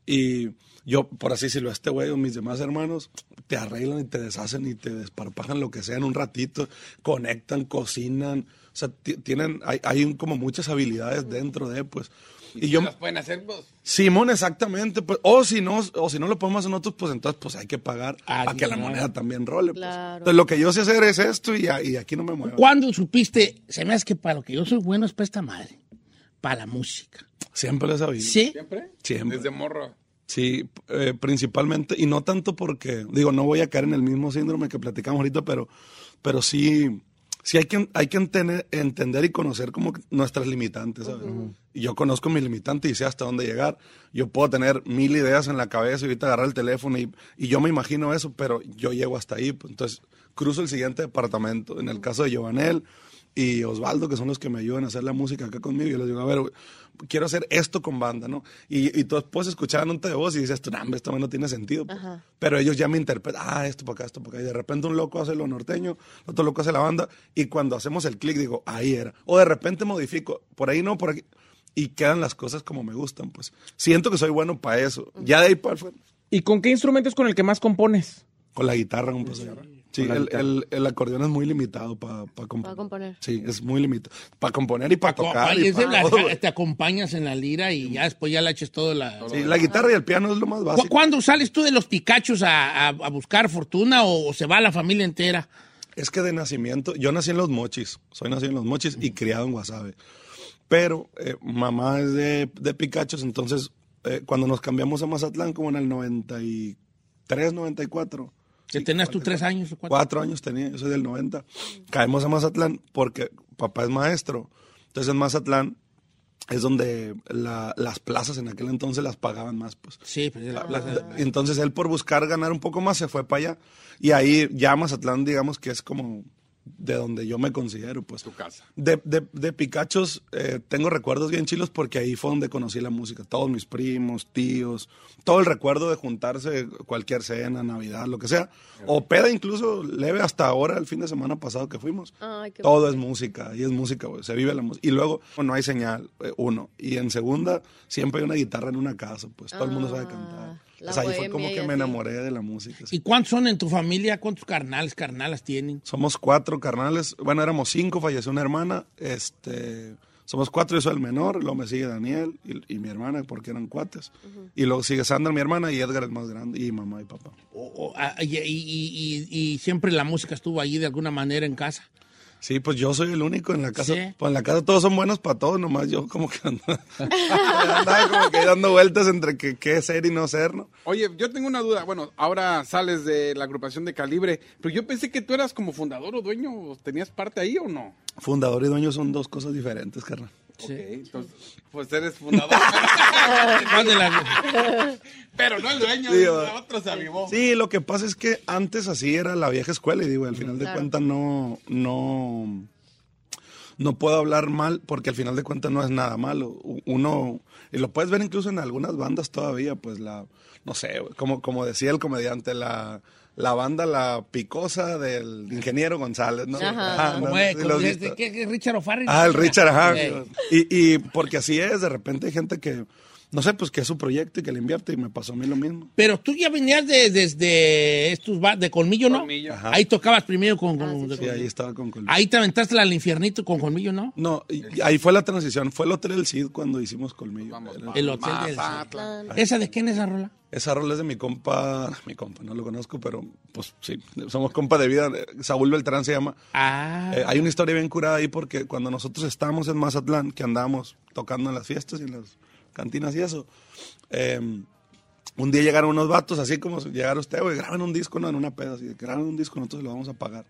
Speaker 8: Y yo, por así decirlo, este güey o mis demás hermanos te arreglan y te deshacen y te desparpajan lo que sea en un ratito, conectan, cocinan, o sea, ti- tienen, hay, hay un- como muchas habilidades dentro de, pues. Y yo,
Speaker 4: Las pueden hacer, pues.
Speaker 8: Simón, exactamente. Pues, o si no, o si no lo podemos hacer nosotros, pues entonces pues hay que pagar
Speaker 1: Ah,
Speaker 8: para que la moneda también role. pues. Entonces lo que yo sé hacer es esto y, y aquí no me muevo.
Speaker 1: ¿Cuándo supiste? Se me hace que para lo que yo soy bueno es para esta madre, para la música.
Speaker 8: Siempre lo he sabido.
Speaker 1: ¿Sí?
Speaker 4: ¿Siempre?
Speaker 8: Siempre.
Speaker 4: Desde morro.
Speaker 8: Sí, eh, principalmente, y no tanto porque, digo, no voy a caer en el mismo síndrome que platicamos ahorita, pero, pero sí, sí hay que, hay que entender, entender y conocer como nuestras limitantes, ¿sabes? Y yo conozco mis limitantes y sé hasta dónde llegar. Yo puedo tener mil ideas en la cabeza y ahorita agarrar el teléfono y, y yo me imagino eso, pero yo llego hasta ahí. pues, entonces, cruzo el siguiente departamento. En el caso de Giovanel y Osvaldo, que son los que me ayudan a hacer la música acá conmigo, yo les digo, a ver, quiero hacer esto con banda, ¿no? Y, y tú puedes escuchar un de voz y dices, no, hombre, esto no tiene sentido. pues". Pero ellos ya me interpretan, ah, esto para acá, esto para acá. Y de repente un loco hace lo norteño, otro loco hace la banda. Y cuando hacemos el clic, digo, ahí era. O de repente modifico, por ahí no, por aquí. Y quedan las cosas como me gustan, pues. Siento que soy bueno para eso. Ya de ahí para afuera,
Speaker 5: ¿Y con qué instrumento es con el que más compones?
Speaker 8: con la guitarra, un pues, Sí,
Speaker 5: la
Speaker 8: el, el- el acordeón es muy limitado para componer.
Speaker 9: Para componer.
Speaker 8: Sí, es muy limitado. Para componer y para tocar. y pa'
Speaker 1: la- te acompañas en la lira y ya después ya le eches todo la...
Speaker 8: Sí, la guitarra y el piano es lo más
Speaker 1: ¿Cu-
Speaker 8: básico.
Speaker 1: ¿Cuándo sales tú de los picachos a, a- a buscar fortuna o, o se va la familia entera?
Speaker 8: Es que de nacimiento, yo nací en Los Mochis, soy nacido en Los Mochis y criado en Guasave. Pero eh, mamá es de, de Picachos, entonces eh, cuando nos cambiamos a Mazatlán, como en el 93, 94,
Speaker 1: Que tenías tú tres años o cuatro.
Speaker 8: cuatro años tenía, yo soy del 90, caemos a Mazatlán porque papá es maestro. Entonces en Mazatlán es donde la- las plazas en aquel entonces las pagaban más, pues.
Speaker 1: Sí, pues, la
Speaker 8: La-
Speaker 1: plaza-
Speaker 8: entonces él por buscar ganar un poco más se fue para allá y ahí ya Mazatlán digamos que es como de donde yo me considero, pues.
Speaker 4: Tu casa.
Speaker 8: De, de, de Picachos eh, tengo recuerdos bien chilos porque ahí fue donde conocí la música. Todos mis primos, tíos, todo el recuerdo de juntarse, cualquier cena, Navidad, lo que sea. O peda incluso leve hasta ahora, el fin de semana pasado que fuimos.
Speaker 9: Ay, qué
Speaker 8: Todo es música, y es música, güey. Se vive la música. Y luego no hay señal, eh, uno. Y en segunda, siempre hay una guitarra en una casa, pues todo el mundo sabe cantar.
Speaker 9: La
Speaker 8: Pues ahí fue como que me enamoré de la música. sí.
Speaker 1: ¿Y cuántos son en tu familia? ¿Cuántos carnales, carnalas tienen?
Speaker 8: Somos cuatro carnales. Bueno, éramos cinco, falleció una hermana. Este, somos cuatro, yo soy el menor. Luego me sigue Daniel y, y mi hermana, porque eran cuates. Y luego sigue Sandra, mi hermana, y Edgar, el más grande, y mamá y papá.
Speaker 1: Ah, y, y- y- y- y siempre la música estuvo allí de alguna manera en casa.
Speaker 8: Sí, pues yo soy el único en la casa.
Speaker 1: Sí.
Speaker 8: Pues en la casa todos son buenos para todos, nomás yo como que andaba como que dando vueltas entre que qué ser y no ser, ¿no?
Speaker 4: Oye, yo tengo una duda. Bueno, ahora sales de la agrupación de Calibre, pero yo pensé que tú eras como fundador o dueño. ¿Tenías parte ahí o no?
Speaker 8: Fundador y dueño son dos cosas diferentes, carnal.
Speaker 4: Ok, entonces, pues eres fundador. Pero no el dueño,
Speaker 8: Sí,
Speaker 4: el otro se avivó.
Speaker 8: Sí, lo que pasa es que antes así era la vieja escuela y digo, al final de cuentas no, no, no puedo hablar mal porque al final de cuentas no es nada malo. Uno, y lo puedes ver incluso en algunas bandas todavía, pues la, no sé, como, como decía el comediante, la, la banda La Picosa del ingeniero González, ¿no?
Speaker 9: Ajá.
Speaker 1: es. ¿qué- qué- Richard O'Farrill.
Speaker 8: Ah, el Richard, ajá. Y, y porque así es, de repente hay gente que, no sé, pues que es su proyecto y que le invierte y me pasó a mí lo mismo.
Speaker 1: Pero tú ya venías de, desde estos de Colmillo, ¿no?
Speaker 4: Colmillo.
Speaker 8: Ajá.
Speaker 1: Ahí tocabas primero con, con-
Speaker 9: Ah, sí,
Speaker 1: de
Speaker 8: Sí,
Speaker 1: Colmillo.
Speaker 8: ahí estaba con Colmillo.
Speaker 1: Ahí te aventaste al infiernito con Colmillo, ¿no?
Speaker 8: No, y- y ahí fue la transición. Fue el Hotel del Cid cuando hicimos Colmillo.
Speaker 4: Vamos,
Speaker 8: Era-
Speaker 4: vamos.
Speaker 1: El hotel del
Speaker 4: Mazatlán.
Speaker 1: ¿Esa de quién es esa rola?
Speaker 8: Esa rola es de mi compa, mi compa, no lo conozco, pero pues sí, somos compa de vida. Saúl Beltrán se llama.
Speaker 1: Ah.
Speaker 8: Eh, hay una historia bien curada ahí porque cuando nosotros estábamos en Mazatlán, que andábamos tocando en las fiestas y en las cantinas y eso, eh, un día llegaron unos vatos, así como si llegara usted, güey, graben un disco, no, en una peda, así, graben un disco, nosotros lo vamos a pagar.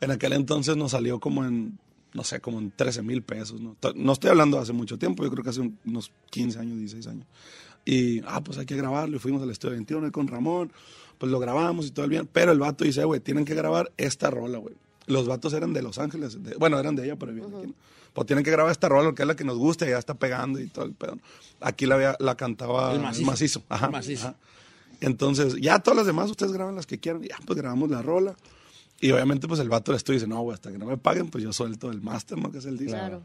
Speaker 8: En aquel entonces nos salió como en, no sé, como en 13 mil pesos, ¿no? No estoy hablando de hace mucho tiempo, yo creo que hace un- unos 15 años, 16 años. Y, ah, pues hay que grabarlo, y fuimos al estudio 21 ahí con Ramón, pues lo grabamos y todo el bien, pero el vato dice, güey, tienen que grabar esta rola, güey. Los vatos eran de Los Ángeles, de- bueno, eran de ella, pero aquí, ¿no? Pues tienen que grabar esta rola, que es la que nos gusta, y ya está pegando y todo el pedo. Aquí la, había- la cantaba
Speaker 1: El
Speaker 8: el
Speaker 1: macizo.
Speaker 8: macizo. Ajá,
Speaker 1: El macizo.
Speaker 8: ajá. Entonces, ya todas las demás ustedes graban las que quieran, ya pues grabamos la rola. Y obviamente pues el vato le estoy dice, no, güey, hasta que no me paguen, pues yo suelto el máster, ¿no? Que es el disco.
Speaker 9: Claro.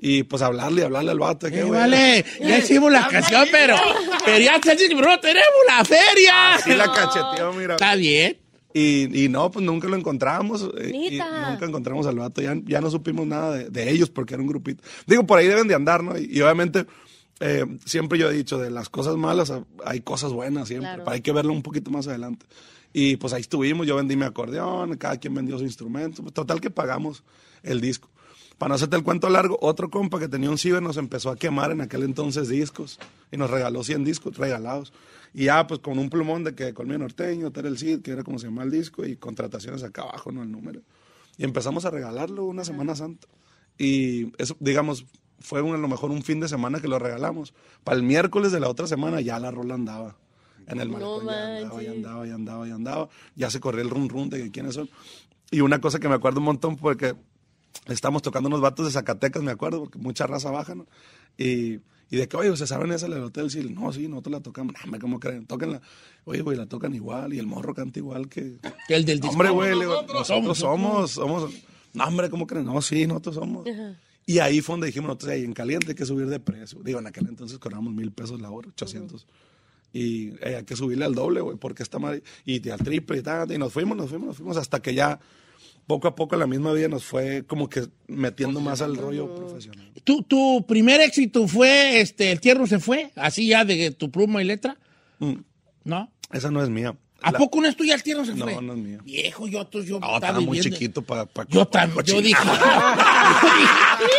Speaker 8: Y pues hablarle y hablarle al vato. que,
Speaker 1: Eh,
Speaker 8: güey,
Speaker 1: vale, ya hicimos la canción, pero, pero ya tenemos la feria.
Speaker 8: Así la cacheteó, mira.
Speaker 1: Está bien.
Speaker 8: Y, y no, pues nunca lo encontramos. eh, y nunca encontramos al vato. Ya, ya no supimos nada de, de ellos porque era un grupito. Digo, por ahí deben de andar, ¿no? Y, y obviamente, eh, siempre yo he dicho, de las cosas malas ah, hay cosas buenas siempre.
Speaker 9: Claro.
Speaker 8: Pero hay que verlo un poquito más adelante. Y pues ahí estuvimos. Yo vendí mi acordeón, cada quien vendió su instrumento. Pues, total que pagamos el disco. Para no hacerte el cuento largo, otro compa que tenía un ciber nos empezó a quemar en aquel entonces discos y nos regaló 100 discos regalados. Y ya, pues con un plumón de que Colmillo Norteño, Ter el Cid, que era como se llama el disco, y contrataciones acá abajo, ¿no? El número. Y empezamos a regalarlo una Semana Santa. Y eso, digamos, fue un- a lo mejor un fin de semana que lo regalamos. Para el miércoles de la otra semana ya la rola andaba. En el malecón ya andaba,
Speaker 9: manches.
Speaker 8: andaba, ya andaba, ya andaba. Ya se corrió el run run de que quiénes son. Y una cosa que me acuerdo un montón porque estamos tocando unos vatos de Zacatecas, me acuerdo, porque mucha raza baja, ¿no? Y, y de que, oye, ¿se saben esa del hotel? Sí, no, sí, nosotros la tocamos. No, ¿cómo creen? Tóquenla. Oye, güey, la tocan igual y el morro canta igual que...
Speaker 1: Que el del disco.
Speaker 8: Hombre, güey,
Speaker 1: Nosotros
Speaker 8: nosotros
Speaker 1: somos.
Speaker 8: somos. No, hombre, ¿cómo creen? No, sí, nosotros somos. Y ahí fue donde dijimos nosotros, ahí en caliente hay que subir de precio. Digo, en aquel entonces cobramos mil pesos la hora, 800. Y eh, hay que subirle al doble, güey, porque está mal. Y al triple y tal. Y nos fuimos, nos fuimos, nos fuimos hasta que ya poco a poco la misma vida nos fue como que metiendo más al rollo profesional.
Speaker 1: ¿Tu, tu primer éxito fue este El tierno se fue? Así ya de tu pluma y letra.
Speaker 8: Mm,
Speaker 1: ¿No?
Speaker 8: esa no es mía.
Speaker 1: ¿A
Speaker 8: La-
Speaker 1: poco no es tuya el tierno se
Speaker 8: No,
Speaker 1: fue?
Speaker 8: no es mía.
Speaker 1: Viejo, yo, tú, yo
Speaker 8: No,
Speaker 1: estaba
Speaker 8: estaba muy
Speaker 1: viviendo-
Speaker 8: chiquito para...
Speaker 1: Yo también, yo dije.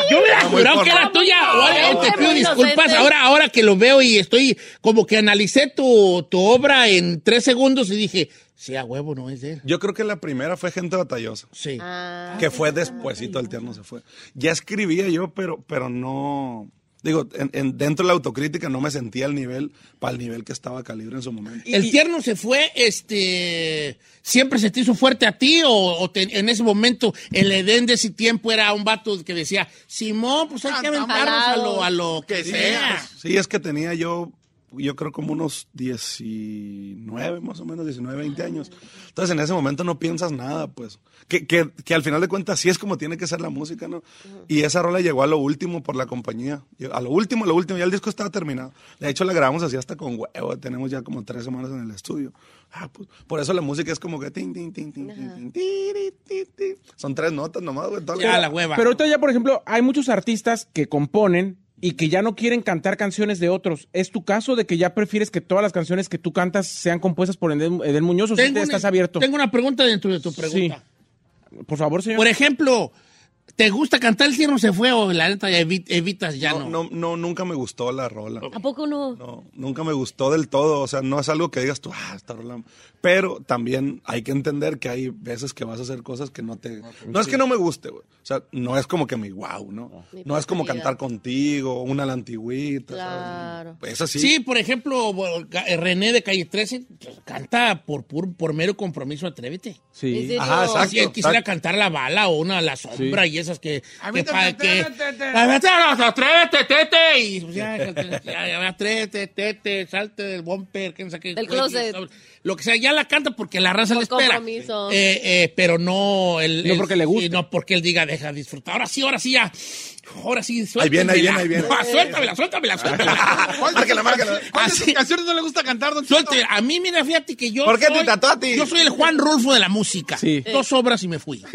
Speaker 1: yo hubiera jurado que era tuya. Oye, te pido disculpas. Ahora, ahora que lo veo y estoy como que analicé tu, tu obra en tres segundos y dije, sí, a huevo, no es de él.
Speaker 8: Yo creo que la primera fue Gente Batallosa.
Speaker 1: Sí.
Speaker 9: Ah.
Speaker 8: que fue despuésito el tierno se fue. Ya escribía yo, pero, pero no, digo, en, en- dentro de la autocrítica no me sentía al nivel, para el nivel que estaba Calibre en su momento.
Speaker 1: ¿El tierno se fue, este, siempre se te hizo fuerte a ti o, o te- en ese momento el Edén de ese tiempo era un vato que decía, Simón, pues hay que aventarnos a lo, a lo que sea?
Speaker 8: Sí, es que tenía yo, yo creo como unos 19, más o menos, 19, 20 años. Entonces en ese momento no piensas nada, pues. Que, que, que al final de cuentas sí es como tiene que ser la música, ¿no? Y esa rola llegó a lo último por la compañía. A lo último, a lo último, ya el disco estaba terminado. De hecho la grabamos así hasta con huevo, tenemos ya como tres semanas en el estudio. Ah, pues, por eso la música es como que... tin, tin, tin, tin, tin, tin, tiri, ti, ti. Son tres notas nomás, güey.
Speaker 1: Ya, la hueva.
Speaker 5: Pero ahorita ya, por ejemplo, hay muchos artistas que componen y que ya no quieren cantar canciones de otros. ¿Es tu caso de que ya prefieres que todas las canciones que tú cantas sean compuestas por Edén Muñoz o si te
Speaker 1: una-
Speaker 5: estás abierto?
Speaker 1: Tengo una pregunta dentro de tu pregunta.
Speaker 5: Por favor, señor.
Speaker 1: Por ejemplo, ¿te gusta cantar El tierno se fue o la neta evi- evitas ya no?
Speaker 8: No, no, nunca me gustó la rola.
Speaker 9: ¿A poco no?
Speaker 8: No, nunca me gustó del todo. O sea, no es algo que digas tú, ah, esta rola. Pero también hay que entender que hay veces que vas a hacer cosas que no te. No es que no me guste, güey. O sea, no es como que mi wow, ¿no?
Speaker 9: Mi
Speaker 8: No es como cantar contigo, una a la antigüita.
Speaker 9: Claro.
Speaker 8: ¿sabes? Esa sí.
Speaker 1: Sí, por ejemplo, eh, René de Calle 13 pues, canta por, pur- por mero compromiso, atrévete.
Speaker 9: ¿En
Speaker 5: Sí.
Speaker 8: Ajá, exacto.
Speaker 1: Si él quisiera
Speaker 8: exacto.
Speaker 1: cantar La Bala o una La Sombra y esas que... que, pa- que
Speaker 4: Atrévete.
Speaker 1: atrévete, tete, y pues, ya, ya, atrévete, tete, salte del bumper, que no sé qué,
Speaker 9: Del closet.
Speaker 1: Lo que sea, ya la canta porque la raza
Speaker 9: Por
Speaker 1: le espera.
Speaker 9: compromiso.
Speaker 1: Eh, eh, pero no... El,
Speaker 5: No
Speaker 1: el-
Speaker 5: porque le guste.
Speaker 1: no porque él diga, deja disfrutar. Ahora sí, ahora sí, ya. Ahora sí,
Speaker 8: Ahí viene, ahí viene,
Speaker 1: suéltamela.
Speaker 8: ahí viene.
Speaker 1: No, suéltamela, suéltamela, suéltamela.
Speaker 4: ¿Cuál de
Speaker 8: Márcala, márcala.
Speaker 4: canciones- ¿Cuál de sus
Speaker 1: Así.
Speaker 4: canciones no le gusta cantar, don?
Speaker 1: Suelte, a mí, mira, fíjate que yo.
Speaker 8: ¿Por qué te
Speaker 1: soy-
Speaker 8: trató a ti?
Speaker 1: Yo soy el Juan Rulfo de la música.
Speaker 5: Sí.
Speaker 1: Dos obras y me fui.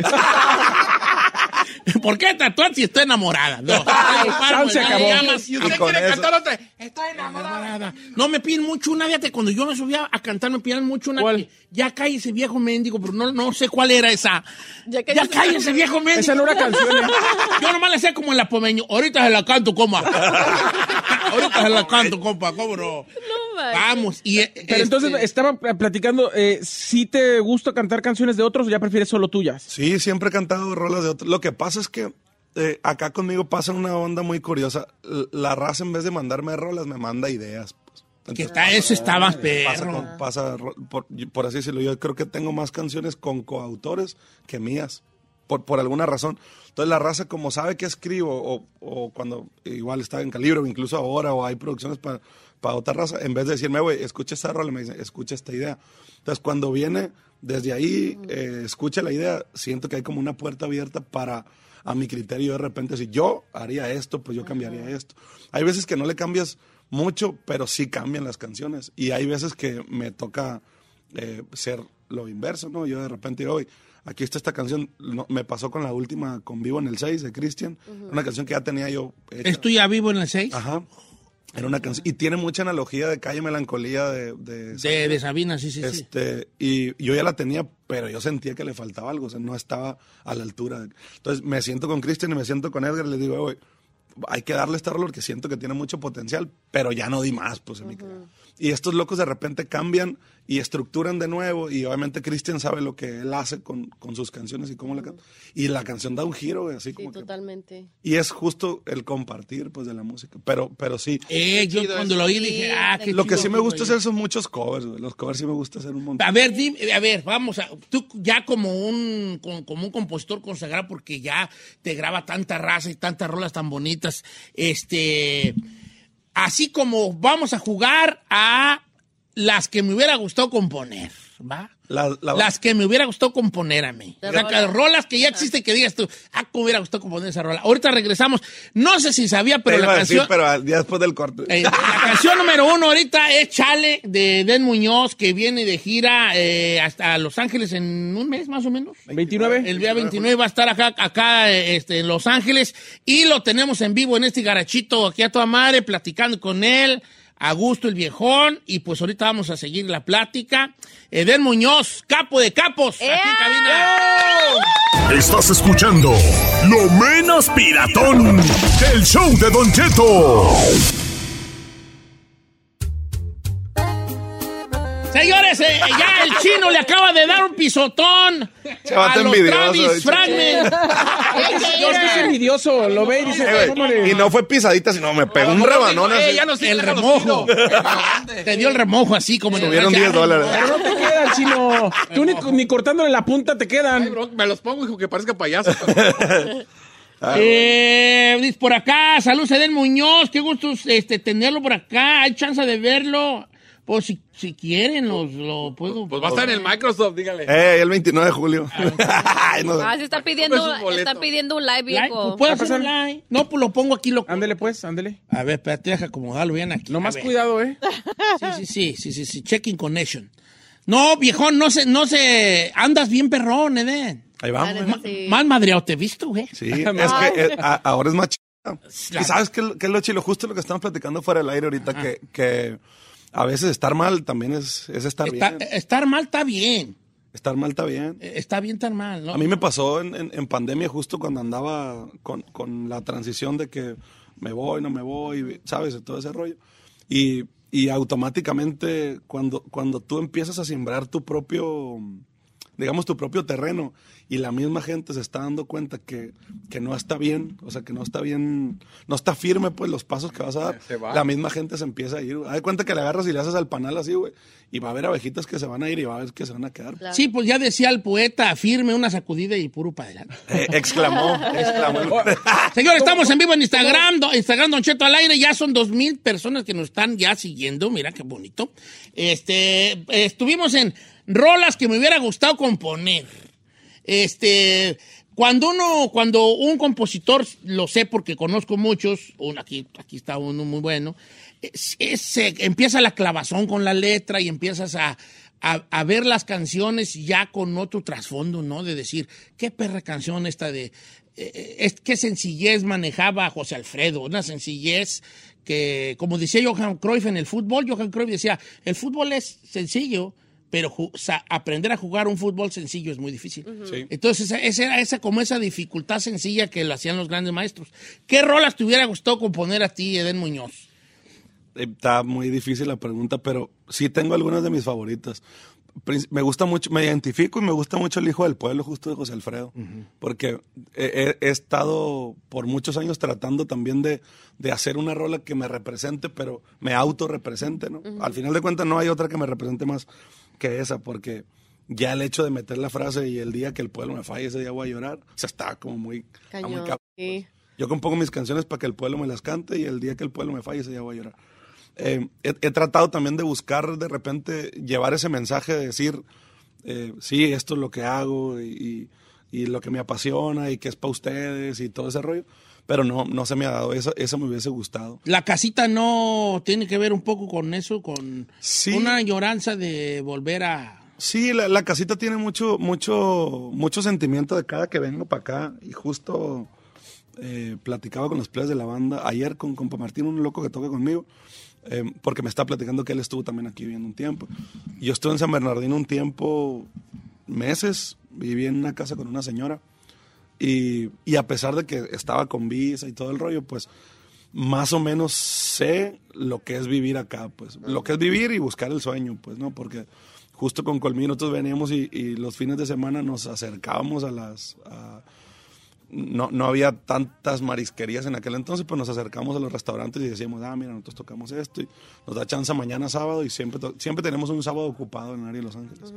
Speaker 1: ¿Por qué tatuar si estoy enamorada? No.
Speaker 5: Ay,
Speaker 1: Páramo,
Speaker 5: se
Speaker 1: ya
Speaker 5: acabó.
Speaker 1: me llamas.
Speaker 4: Y usted
Speaker 8: Y con
Speaker 4: quiere
Speaker 8: eso-
Speaker 4: cantar otra. Estoy enamorada.
Speaker 1: Enamorada. No me piden mucho una, fíjate, cuando yo me subía a cantar me pidieron mucho una
Speaker 5: ¿Cuál?
Speaker 1: ya cae ese viejo mendigo, pero no, no sé cuál era esa.
Speaker 9: Ya
Speaker 1: Ya, ese viejo mendigo.
Speaker 5: Esa no era canción, ¿eh?
Speaker 1: Yo nomás le sé como el apomeño. Ahorita se la canto, compa. Ahorita se la canto, compa, ¿cómo no?
Speaker 9: No.
Speaker 1: Vamos. Y, eh,
Speaker 5: Pero entonces
Speaker 1: este,
Speaker 5: estaba platicando, eh, ¿sí te gusta cantar canciones de otros o ya prefieres solo tuyas?
Speaker 8: Sí, siempre he cantado rolas de otros. Lo que pasa es que eh, acá conmigo pasa una onda muy curiosa. La raza, en vez de mandarme rolas, me manda ideas. pues.
Speaker 1: que está, eso está más
Speaker 8: pasa,
Speaker 1: perro.
Speaker 8: con- pasa por, por así decirlo. Yo creo que tengo más canciones con coautores que mías, por, por alguna razón. Entonces la raza, como sabe que escribo, o, o cuando igual está en calibre, o incluso ahora, o hay producciones para otra raza, en vez de decirme, güey, escucha esta rola, me dicen, escucha esta idea. Entonces cuando viene desde ahí, eh, escucha la idea, siento que hay como una puerta abierta para, a mi criterio, de repente, si yo haría esto, pues yo cambiaría esto. Hay veces que no le cambias mucho, pero sí cambian las canciones. Y hay veces que me toca eh, ser lo inverso, ¿no? Yo de repente "Oye, aquí está esta canción, no, me pasó con la última, con Vivo en el 6 de Christian, una canción que ya tenía yo hecha.
Speaker 1: ¿Estoy ya vivo en el 6?
Speaker 8: Ajá. Era una canción, y tiene mucha analogía de Calle Melancolía de... de
Speaker 1: De, de Sabina, sí, sí, sí.
Speaker 8: este, y yo ya la tenía, pero yo sentía que le faltaba algo, o sea, no estaba a la altura. de- Entonces me siento con Christian y me siento con Edgar y les digo, "Oye, hay que darle este rol porque siento que tiene mucho potencial, pero ya no di más, pues, en mi cara". Y estos locos de repente cambian y estructuran de nuevo y obviamente Christian sabe lo que él hace con, con sus canciones y cómo la canta. Y la canción da un giro, güey, así
Speaker 9: Sí,
Speaker 8: como que...
Speaker 9: totalmente.
Speaker 8: Y es justo el compartir, pues, de la música. Pero, pero sí.
Speaker 1: Eh, yo cuando lo oí dije, ah, qué
Speaker 8: Lo que sí me gusta hacer son muchos covers, güey. Los covers sí me gusta hacer un montón.
Speaker 1: A ver, dime, a ver, vamos a. Tú ya como un, con- como un compositor consagrado, porque ya te graba tanta raza y tantas rolas tan bonitas. Este. Así como vamos a jugar a las que me hubiera gustado componer, ¿va?
Speaker 8: La- la-
Speaker 1: Las que me hubiera gustado componer a mí. O sea,
Speaker 9: rola.
Speaker 1: que rolas que ya existen que digas tú, ah, cómo hubiera gustado componer esa rola. Ahorita regresamos. No sé si sabía, pero
Speaker 8: Te
Speaker 1: la
Speaker 8: a decir,
Speaker 1: canción.
Speaker 8: pero día después del corte.
Speaker 1: Eh, la canción número uno ahorita es Chale de Den Muñoz, que viene de gira eh, hasta Los Ángeles en un mes más o menos.
Speaker 5: 29.
Speaker 1: El día 29 va a estar acá, acá este, en Los Ángeles y lo tenemos en vivo en este garachito aquí a toda madre, platicando con él. A gusto el viejón, y pues ahorita vamos a seguir la plática. Eden Muñoz, capo de capos, aquí en cabina.
Speaker 7: Estás escuchando lo menos piratón del show de Don Cheto.
Speaker 1: Señores, eh, ya el chino le acaba de dar un pisotón
Speaker 8: Chavato
Speaker 1: a los Travis. Fragment.
Speaker 5: Yo es que es envidioso, lo ve y dice,
Speaker 8: Eh, güey, y no fue pisadita, sino me pegó un
Speaker 1: No,
Speaker 8: rebanón
Speaker 1: no, eh,
Speaker 8: así.
Speaker 1: ya no sé, el remojo. Te dio el remojo así como en el
Speaker 8: Tuvieron 10 dólares.
Speaker 5: Pero no te quedan, chino. Tú ni, ni cortándole la punta te quedan.
Speaker 4: Me los pongo, hijo, que parezca payaso.
Speaker 1: Eh, dice por acá, salud, Edén Muñoz, qué gusto este, tenerlo por acá, hay chance de verlo. Pues si, si quieren, los, lo puedo.
Speaker 4: Pues va a estar en el Microsoft, dígale.
Speaker 8: Eh, el 29 de julio. Ay, no sé.
Speaker 9: Ah, se está pidiendo, está pidiendo un live, viejo.
Speaker 1: pues, ¿Puedo
Speaker 5: ¿Va a
Speaker 1: hacer un
Speaker 5: pasar?
Speaker 1: like? No, pues lo pongo aquí. Lo...
Speaker 5: Ándele pues, ándele.
Speaker 1: A ver, espérate, deja acomodarlo bien aquí.
Speaker 5: No más cuidado, ¿eh?
Speaker 1: Sí, sí, sí, sí, sí, sí, checking connection. No, viejón, no se, no se, andas bien perrón, Edén.
Speaker 8: Ahí vamos.
Speaker 9: Ma- sí.
Speaker 1: Más madreado te he visto, güey.
Speaker 8: Sí, es que eh, a- ahora es más chido. Y sabes qué, qué es lo chilo, justo lo que estamos platicando fuera del aire ahorita, que, que a veces estar mal también es, es estar
Speaker 1: Está-
Speaker 8: bien.
Speaker 1: estar mal está bien.
Speaker 8: Estar mal está bien.
Speaker 1: Eh, Está bien estar mal, ¿no?
Speaker 8: A mí me pasó en, en- en pandemia justo cuando andaba con, con la transición de que me voy, no me voy, ¿sabes? Todo ese rollo. Y, y automáticamente cuando, cuando tú empiezas a sembrar tu propio, digamos, tu propio terreno y la misma gente se está dando cuenta que, que no está bien, o sea, que no está bien, no está firme, pues, los pasos que vas a dar,
Speaker 4: va.
Speaker 8: la misma gente se empieza a ir. Haz de cuenta que le agarras y le haces al panal así, güey, y va a haber abejitas que se van a ir y va a haber que se van a quedar.
Speaker 9: Claro.
Speaker 1: Sí, pues ya decía el poeta, firme una sacudida y puro para adelante.
Speaker 8: Eh, exclamó, exclamó.
Speaker 1: Señor, estamos en vivo en Instagram, do- Instagram Don Cheto al aire, ya son dos mil personas que nos están ya siguiendo, mira qué bonito. Este, estuvimos en rolas que me hubiera gustado componer. Este, cuando uno, cuando un compositor, lo sé porque conozco muchos, un, aquí, aquí está uno muy bueno, es- es, empieza la clavazón con la letra y empiezas a, a- ver las canciones ya con otro trasfondo, ¿no? De decir, qué perra canción esta de... eh, es, qué sencillez manejaba José Alfredo, una sencillez que, como decía Johan Cruyff en el fútbol, Johan Cruyff decía, el fútbol es sencillo, pero ju- sa- aprender a jugar un fútbol sencillo es muy difícil.
Speaker 8: Sí.
Speaker 1: Entonces, esa, esa era esa, como esa dificultad sencilla que lo hacían los grandes maestros. ¿Qué rolas te hubiera gustado componer a ti, Eden Muñoz?
Speaker 8: Está muy difícil la pregunta, pero sí tengo algunas de mis favoritas. Me gusta mucho, me identifico y me gusta mucho el hijo del pueblo, justo de José Alfredo, porque he, he- estado por muchos años tratando también de, de hacer una rola que me represente, pero me autorrepresente, ¿no? Al final de cuentas no hay otra que me represente más que esa, porque ya el hecho de meter la frase y el día que el pueblo me falle, ese día voy a llorar, o sea, está como muy, muy
Speaker 9: Cañón.
Speaker 8: cabrón.
Speaker 9: Sí.
Speaker 8: Yo compongo mis canciones para que el pueblo me las cante y el día que el pueblo me falle, ese día voy a llorar. Eh, he, he tratado también de buscar de repente llevar ese mensaje de decir, eh, sí, esto es lo que hago y, y- y lo que me apasiona y que es para ustedes y todo ese rollo, pero no, no se me ha dado, eso, eso me hubiese gustado.
Speaker 1: La casita no tiene que ver un poco con eso, con
Speaker 8: Sí.
Speaker 1: una lloranza de volver a...
Speaker 8: Sí, la, la casita tiene mucho, mucho, mucho sentimiento de cada que vengo para acá y justo eh, platicaba con los players de la banda ayer con compa Martín, un loco que toca conmigo, eh, porque me está platicando que él estuvo también aquí viviendo un tiempo. Yo estuve en San Bernardino un tiempo, meses, viví en una casa con una señora y, y a pesar de que estaba con visa y todo el rollo, pues más o menos sé lo que es vivir acá, pues lo que es vivir y buscar el sueño, pues, ¿no? Porque justo con Colmín nosotros veníamos y, y los fines de semana nos acercábamos a las... a- no, no había tantas marisquerías en aquel entonces, pues nos acercamos a los restaurantes y decíamos, ah, mira, nosotros tocamos esto y nos da chance mañana sábado y siempre, siempre tenemos un sábado ocupado en el área de Los Ángeles.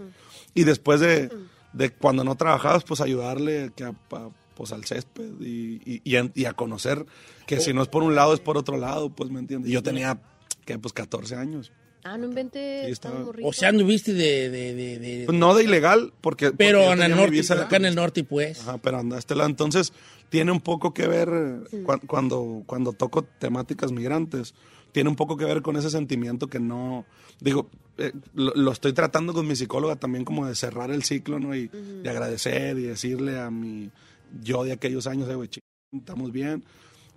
Speaker 8: Y después de, de cuando no trabajabas, pues ayudarle que a- pa- pues al césped y, y- y a, y a conocer que si no es por un lado es por otro lado, pues me entiendes. Y yo tenía, que pues 14 años.
Speaker 9: Ah, no inventes.
Speaker 8: Sí, estaba-.
Speaker 1: O sea, anduviste de... de, de, de-
Speaker 8: Pues no de ilegal, porque...
Speaker 1: pero
Speaker 8: porque
Speaker 1: en el norte, acá en el norte, pues.
Speaker 8: Ajá, pero anda a este lado. Entonces, tiene un poco que ver eh, cua- cuando, cuando toco temáticas migrantes. Tiene un poco que ver con ese sentimiento que no. Digo, eh, lo, lo estoy tratando con mi psicóloga también, como de cerrar el ciclo, ¿no? Y de agradecer y decirle a mi yo de aquellos años, eh, güey, estamos bien.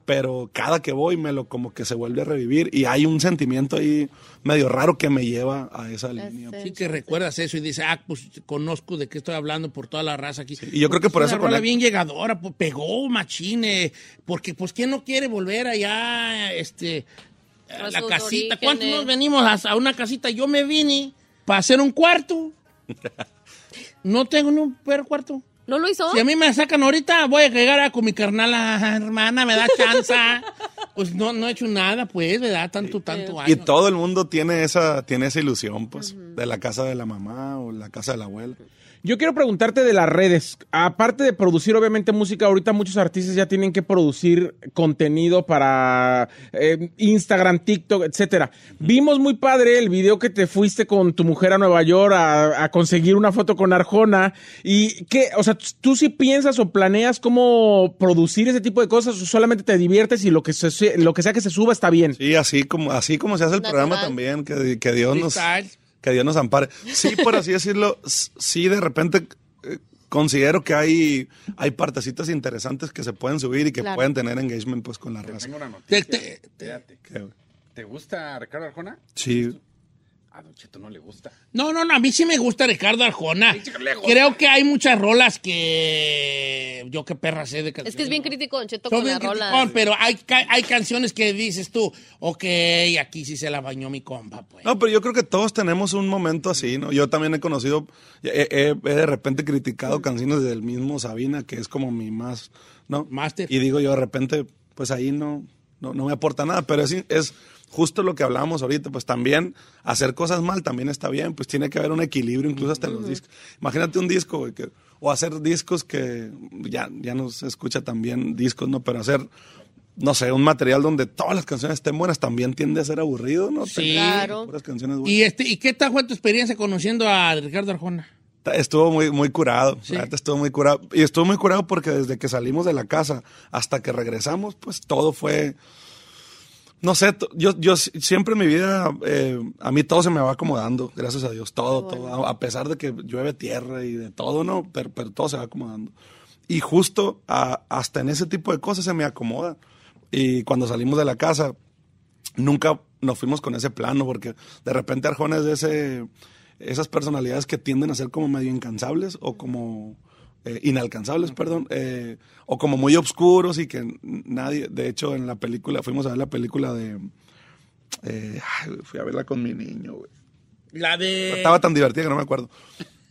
Speaker 8: Pero cada que voy me lo como que se vuelve a revivir y hay un sentimiento ahí medio raro que me lleva a esa línea.
Speaker 1: Sí que recuerdas eso y dices, ah, pues conozco de qué estoy hablando por toda la raza aquí.
Speaker 8: y yo creo que por
Speaker 1: Es
Speaker 8: eso
Speaker 1: una rola bien llegadora, pues, pegó machine, porque pues quién no quiere volver allá, este, a la casita.
Speaker 9: orígenes.
Speaker 1: ¿Cuántos nos venimos a, a una casita? Yo me vine para hacer un cuarto. No tengo ni un perro cuarto.
Speaker 9: ¿No lo hizo?
Speaker 1: Si a mí me sacan ahorita, voy a llegar a con mi carnal, ah, hermana, me da chance. pues no, no he hecho nada, pues, ¿verdad? Tanto, tanto
Speaker 8: Y
Speaker 1: años.
Speaker 8: todo el mundo tiene esa, tiene esa ilusión, pues, de la casa de la mamá o la casa de la abuela.
Speaker 5: Yo quiero preguntarte de las redes. Aparte de producir, obviamente, música, ahorita muchos artistas ya tienen que producir contenido para eh, Instagram, TikTok, etcétera. Vimos muy padre el video que te fuiste con tu mujer a Nueva York a, a conseguir una foto con Arjona. Y qué, o sea, tú sí piensas o planeas cómo producir ese tipo de cosas o solamente te diviertes y lo que, se- lo que sea que se suba está bien.
Speaker 8: Sí, así como, así como se hace el programa también, que, que Dios nos,
Speaker 1: Freestyle.
Speaker 8: Que Dios nos ampare. Sí, por así decirlo, sí de repente eh, considero que hay, hay partecitas interesantes que se pueden subir y que
Speaker 4: Claro.
Speaker 8: pueden tener engagement pues con la raza.
Speaker 4: Tengo una noticia.
Speaker 1: Te-.
Speaker 8: ¿Qué?
Speaker 4: ¿Te gusta Ricardo Arjona?
Speaker 8: Sí.
Speaker 4: A Don Cheto no le gusta.
Speaker 1: No, no, no, a mí sí me gusta Ricardo Arjona. Creo que hay muchas rolas que yo qué perra sé de canciones.
Speaker 9: Es que es bien crítico, Don Cheto,
Speaker 1: Soy
Speaker 9: con
Speaker 1: bien
Speaker 9: la rola.
Speaker 1: criticón, pero hay, hay canciones que dices tú, ok, aquí sí se la bañó mi compa, pues.
Speaker 8: No, pero yo creo que todos tenemos un momento así, ¿no? Yo también he conocido, he, he- he de repente criticado canciones del mismo Sabina, que es como mi más, ¿no?
Speaker 1: Master.
Speaker 8: Y digo yo de repente, pues ahí no, no, no me aporta nada, pero es, es justo lo que hablábamos ahorita, pues también hacer cosas mal también está bien, pues tiene que haber un equilibrio incluso hasta en los discos. Imagínate un disco, güey, que, o hacer discos que ya, ya no se escucha tan bien discos, ¿no? Pero hacer no sé, un material donde todas las canciones estén buenas también tiende a ser aburrido, ¿no?
Speaker 1: Sí. Claro.
Speaker 8: Puras canciones buenas.
Speaker 1: ¿Y, este, ¿Y qué tal fue tu experiencia conociendo a Ricardo Arjona?
Speaker 8: Estuvo muy, muy curado. neta estuvo muy curado. Y estuvo muy curado porque desde que salimos de la casa hasta que regresamos, pues todo fue. No sé, yo, yo si- siempre en mi vida, eh, a mí todo se me va acomodando, gracias a Dios, todo, todo. A a pesar de que llueve tierra y de todo, ¿no? Pero, pero todo se va acomodando. Y justo a- hasta en ese tipo de cosas se me acomoda. Y cuando salimos de la casa, nunca nos fuimos con ese plano, porque de repente Arjona es de ese, esas personalidades que tienden a ser como medio incansables o como eh, inalcanzables, perdón, eh, o como muy obscuros y que nadie, de hecho en la película, fuimos a ver la película de, eh, fui a verla con mi niño, güey.
Speaker 1: La de...
Speaker 8: Estaba tan divertida que no me acuerdo.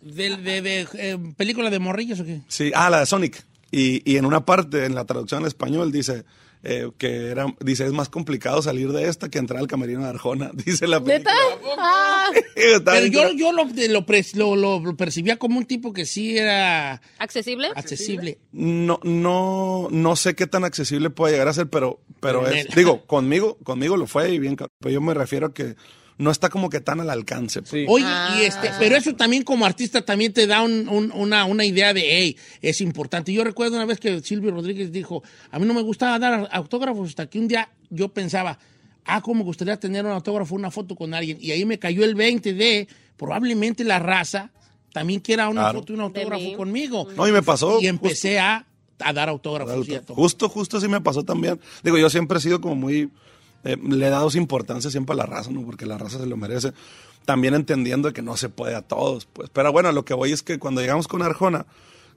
Speaker 1: de, de- de, película de morrillos o qué?
Speaker 8: Sí, ah, la de Sonic. Y, y en una parte, en la traducción al español, dice eh, que era, dice, es más complicado salir de esta que entrar al camerino de Arjona, dice la película.
Speaker 9: Ah,
Speaker 1: Pero yo, yo lo, lo, percibía como un tipo que sí era
Speaker 9: ¿Accesible?
Speaker 1: accesible.
Speaker 8: No, no, no sé qué tan accesible puede llegar a ser, pero, pero
Speaker 1: Pero
Speaker 8: es, digo, conmigo, conmigo lo fue y bien, cabrón. pero yo me refiero a que no está como que tan al alcance. pues.
Speaker 1: Oye,
Speaker 9: Ah.
Speaker 1: y este, pero eso también como artista también te da un- un- una, una idea de, hey, es importante. Yo recuerdo una vez que Silvio Rodríguez dijo, a mí no me gustaba dar autógrafos hasta que un día yo pensaba, ah, cómo me gustaría tener un autógrafo, una foto con alguien. Y ahí me cayó el 20 de, probablemente la raza también quiera una
Speaker 8: Claro.
Speaker 1: foto y un autógrafo conmigo.
Speaker 8: No, y me pasó.
Speaker 1: Y empecé a, a dar autógrafos. y a
Speaker 8: Justo,
Speaker 1: todo.
Speaker 8: justo, justo sí me pasó también. Digo, yo siempre he sido como muy, eh, le he dado importancia siempre a la raza, ¿no? Porque la raza se lo merece. También entendiendo que no se puede a todos, pues. Pero bueno, lo que voy es que cuando llegamos con Arjona,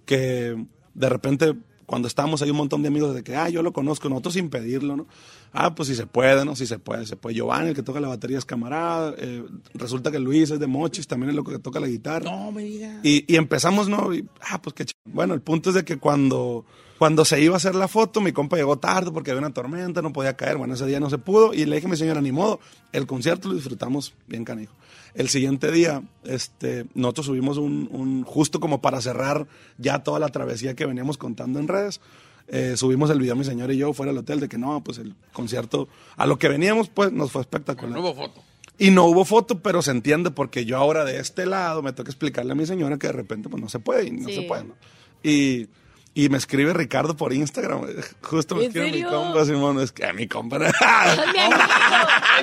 Speaker 8: que de repente cuando estábamos hay un montón de amigos de que, ah, yo lo conozco, nosotros sin pedirlo, ¿no? Ah, pues si se puede, ¿no? Si se puede, se puede. Giovanni, el que toca la batería, es camarada. eh, resulta que Luis es de Mochis, también es lo que toca la guitarra.
Speaker 1: No me digas.
Speaker 8: Y, y empezamos, ¿no? Y, ah, pues qué ch... Bueno, el punto es de que cuando, cuando se iba a hacer la foto, mi compa llegó tarde porque había una tormenta, no podía caer. Bueno, ese día no se pudo. Y le dije a mi señora, ni modo, el concierto lo disfrutamos bien canijo. El siguiente día, este, nosotros subimos un, un- justo como para cerrar ya toda la travesía que veníamos contando en redes. eh, subimos el video mi señora y yo fuera del hotel de que no, pues el concierto, a lo que veníamos, pues nos fue espectacular.
Speaker 4: No hubo foto.
Speaker 8: Y no hubo foto, pero se entiende porque yo ahora de este lado me toca explicarle a mi señora que de repente pues no se puede y no
Speaker 9: Sí.
Speaker 8: se puede. ¿no? Y, y me escribe Ricardo por Instagram. Justo me
Speaker 9: ¿En
Speaker 8: escribe
Speaker 9: serio?
Speaker 8: mi compa, Simón. Es que mi compa.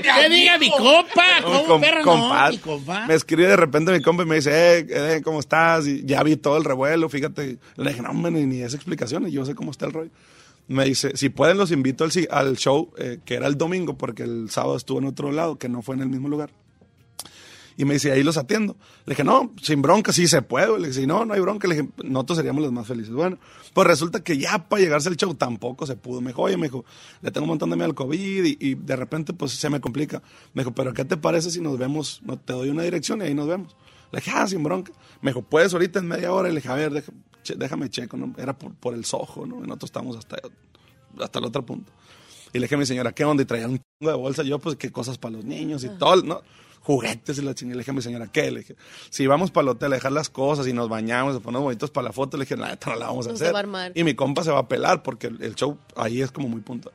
Speaker 1: Que diga mi compa, ¿cómo
Speaker 8: Com-
Speaker 1: perro? No, mi compa.
Speaker 8: Me escribe de repente mi compa y me dice, eh, eh, ¿cómo estás? Y ya vi todo el revuelo, fíjate. Le dije, no, hombre, ni, ni esa explicación, y yo sé cómo está el rollo. Me dice, si pueden los invito al, si- al show, eh, que era el domingo, porque el sábado estuvo en otro lado, que no fue en el mismo lugar. Y me dice, ahí los atiendo. Le dije, no, sin bronca, sí se puede. Le dije, si no, no hay bronca. Le dije, nosotros seríamos los más felices. Bueno, pues resulta que ya para llegarse al show tampoco se pudo. Me dijo, oye, me dijo, le tengo un montón de miedo al COVID y, y de repente pues se me complica. Me dijo, pero ¿qué te parece si nos vemos? No, te doy una dirección y ahí nos vemos. Le dije, ah, sin bronca. Me dijo, ¿puedes ahorita en media hora? Y le dije, a ver, déjame checo, ¿no? Era por, por el sojo, ¿no? Y nosotros estábamos hasta, hasta el otro punto. Y le dije a mi señora, ¿qué onda? Y traía un chingo de bolsa. Yo, pues, qué cosas para los niños y todo, ¿no? Juguetes y la chingada. Le dije a mi señora, ¿qué? Le dije, si vamos para el hotel a dejar las cosas y nos bañamos, nos ponemos bonitos para la foto, le dije, neta no la vamos a hacer.
Speaker 9: va a.
Speaker 8: Y mi compa se va a pelar porque el, show ahí es como muy puntual.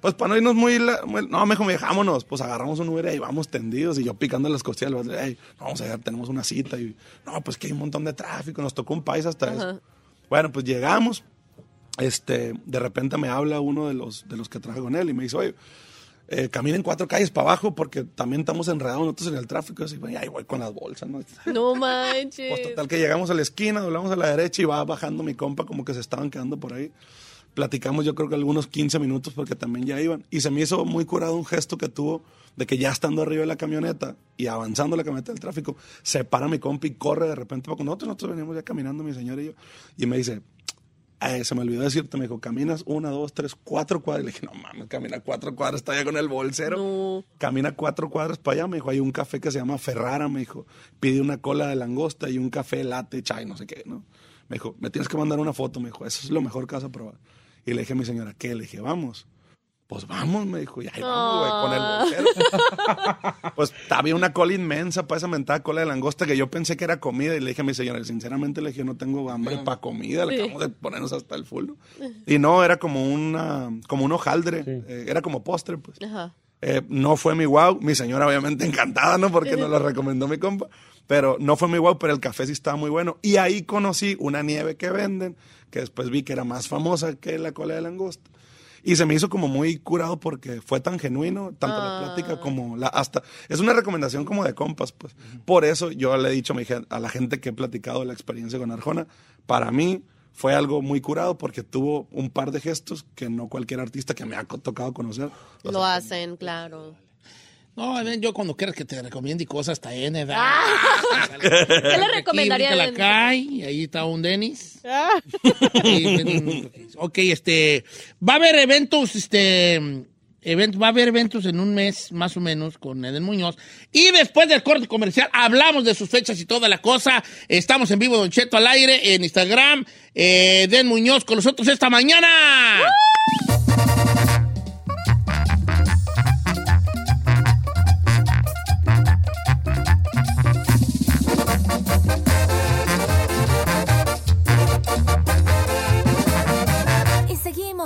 Speaker 8: Pues para no irnos muy, la- muy- no, mejor me dejámonos, pues agarramos un Uber y vamos tendidos y yo picando las costillas, le digo, "Ey, no, vamos a llegar, tenemos una cita y no, pues que hay un montón de tráfico, nos tocó un país hasta eso. Bueno, pues llegamos, este, de repente me habla uno de los, de los que trabaja con él y me dice, oye, eh, caminen cuatro calles para abajo porque también estamos enredados nosotros en el tráfico. Así, "Bueno, y ahí voy con las bolsas, ¿no?
Speaker 9: No manches.
Speaker 8: Pues total que llegamos a la esquina, doblamos a la derecha y va bajando mi compa como que se estaban quedando por ahí. Platicamos yo creo que algunos 15 minutos porque también ya iban. Y se me hizo muy curado un gesto que tuvo de que ya estando arriba de la camioneta y avanzando la camioneta del tráfico, se para mi compa y corre de repente para con nosotros. Nosotros venimos ya caminando, mi señor y yo. Y me dice, eh, se me olvidó decirte, me dijo, caminas una, dos, tres, cuatro cuadras. Le dije, no mames, camina cuatro cuadras, está allá con el bolsero. Camina cuatro cuadras para allá, me dijo, hay un café que se llama Ferrara, me dijo, pide una cola de langosta y un café latte, chai, no sé qué, ¿no? Me dijo, me tienes que mandar una foto, me dijo, eso es lo mejor que vas a probar. Y le dije a mi señora, ¿qué? Le dije, vamos. Pues vamos, me dijo, y ahí vamos, güey, con el bolsero. Pues había una cola inmensa para esa mentada cola de langosta que yo pensé que era comida y le dije a mi señora, sinceramente le dije, no tengo hambre para comida, le
Speaker 9: Sí.
Speaker 8: acabamos de ponernos hasta el full. Y no, era como una, como un hojaldre, eh, era como postre, pues.
Speaker 9: Ajá.
Speaker 8: Eh, no fue mi wow, mi señora obviamente encantada, ¿no? Porque nos lo recomendó mi compa, pero no fue mi wow, pero el café sí estaba muy bueno. Y ahí conocí una nieve que venden, que después vi que era más famosa que la cola de langosta. Y se me hizo como muy curado porque fue tan genuino, tanto la plática como la hasta es una recomendación como de compas, pues. Por eso yo le he dicho a, mi gen- a la gente que he platicado la experiencia con Arjona, para mí fue algo muy curado porque tuvo un par de gestos que no cualquier artista que me ha tocado conocer.
Speaker 9: Lo hacen, claro.
Speaker 1: No, a ver, yo cuando quieras que te recomiende cosas está en edad.
Speaker 9: ¿Qué le recomendaría?
Speaker 1: la cae, y ahí está un Denis.
Speaker 9: Ah.
Speaker 1: ok, este, va a haber eventos, este, event- va a haber eventos en un mes más o menos con Eden Muñoz. Y después del corte comercial hablamos de sus fechas y toda la cosa. Estamos en vivo, Don Cheto al aire, en Instagram. Eh, Eden Muñoz con nosotros esta mañana.
Speaker 10: Y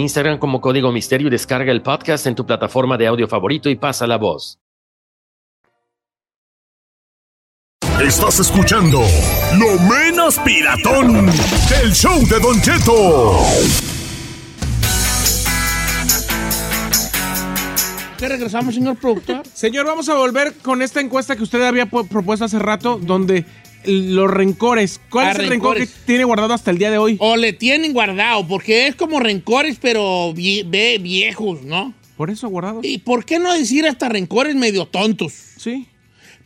Speaker 11: Instagram como Código Misterio y descarga el podcast en tu plataforma de audio favorito y pasa la voz.
Speaker 7: Estás escuchando Lo Menos Piratón del show de Don Cheto.
Speaker 1: qué regresamos, señor productor?
Speaker 5: Señor, vamos a volver con esta encuesta que usted había pu- propuesto hace rato, donde los rencores. ¿Cuál
Speaker 1: Ah,
Speaker 5: es el rencor
Speaker 1: rencores.
Speaker 5: que tiene guardado hasta el día de hoy?
Speaker 1: O le tienen guardado, porque es como rencores, pero vie- ve- viejos, ¿no?
Speaker 5: Por eso guardado.
Speaker 1: ¿Y por qué no decir hasta rencores medio tontos?
Speaker 5: Sí.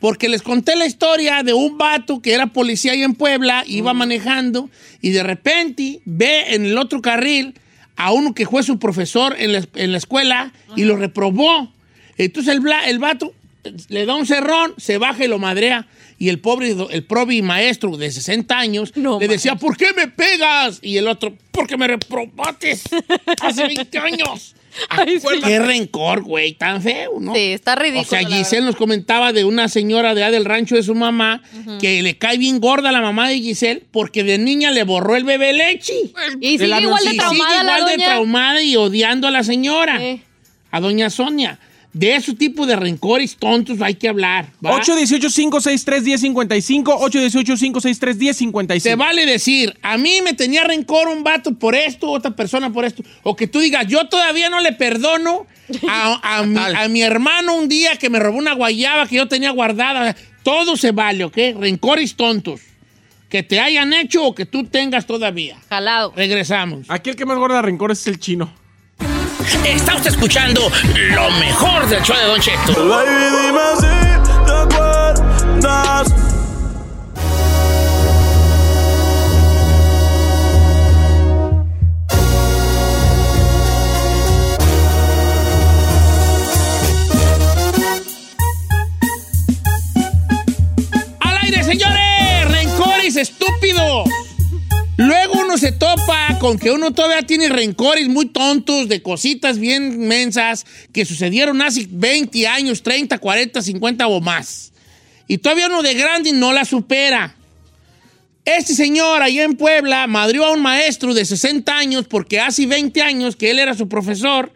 Speaker 1: Porque les conté la historia de un vato que era policía ahí en Puebla, iba manejando y de repente ve en el otro carril a uno que fue su profesor en la, en la escuela y lo reprobó. Entonces el, el vato le da un cerrón, se baja y lo madrea. Y el pobre, el probi maestro de 60 años le decía, ¿por qué me pegas? Y el otro, porque me reprobaste hace 20 años. Qué rencor, güey, tan feo, ¿no?
Speaker 9: Sí, está ridículo.
Speaker 1: O sea, Giselle nos comentaba de una señora de allá del rancho de su mamá que le cae bien gorda a la mamá de Giselle porque de niña le borró el bebé leche.
Speaker 9: Y sigue igual de
Speaker 1: Y
Speaker 9: traumada
Speaker 1: sigue
Speaker 9: la
Speaker 1: igual de traumada y odiando a la señora, a doña Sonia. De ese tipo de rencores tontos hay que hablar. ¿va?
Speaker 5: 818-563-1055, 818-563-1055.
Speaker 1: Se vale decir, a mí me tenía rencor un vato por esto, otra persona por esto. O que tú digas, yo todavía no le perdono a, a mi, a mi hermano un día que me robó una guayaba que yo tenía guardada. Todo se vale, ¿ok? Rencores tontos. Que te hayan hecho o que tú tengas todavía.
Speaker 9: Jalado.
Speaker 1: Regresamos.
Speaker 5: Aquí el que más guarda rencores es el chino.
Speaker 1: Está usted escuchando lo mejor del show de Don Cheto. ¡Al aire, señores! ¡Rencores estúpidos! Luego uno se topa con que uno todavía tiene rencores muy tontos de cositas bien mensas que sucedieron hace 20 años, 30, 40, 50 o más. Y todavía uno de grande no la supera. Este señor allá en Puebla madrió a un maestro de 60 años porque hace 20 años que él era su profesor,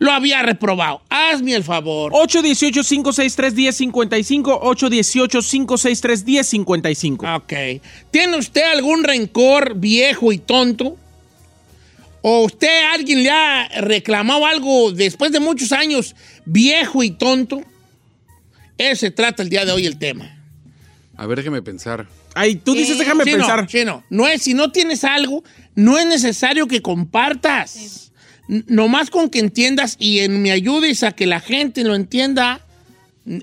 Speaker 1: lo había reprobado. Hazme el favor.
Speaker 5: 818-563-1055, 818-563-1055.
Speaker 1: Ok. ¿Tiene usted algún rencor viejo y tonto? ¿O usted alguien le ha reclamado algo después de muchos años viejo y tonto? Ese se trata el día de hoy el tema.
Speaker 4: A ver, déjeme pensar.
Speaker 5: Ay, tú dices, déjame
Speaker 1: Chino,
Speaker 5: pensar.
Speaker 1: chino, no es, si no tienes algo, no es necesario que compartas. Nomás con que entiendas y en me ayudes a que la gente lo entienda,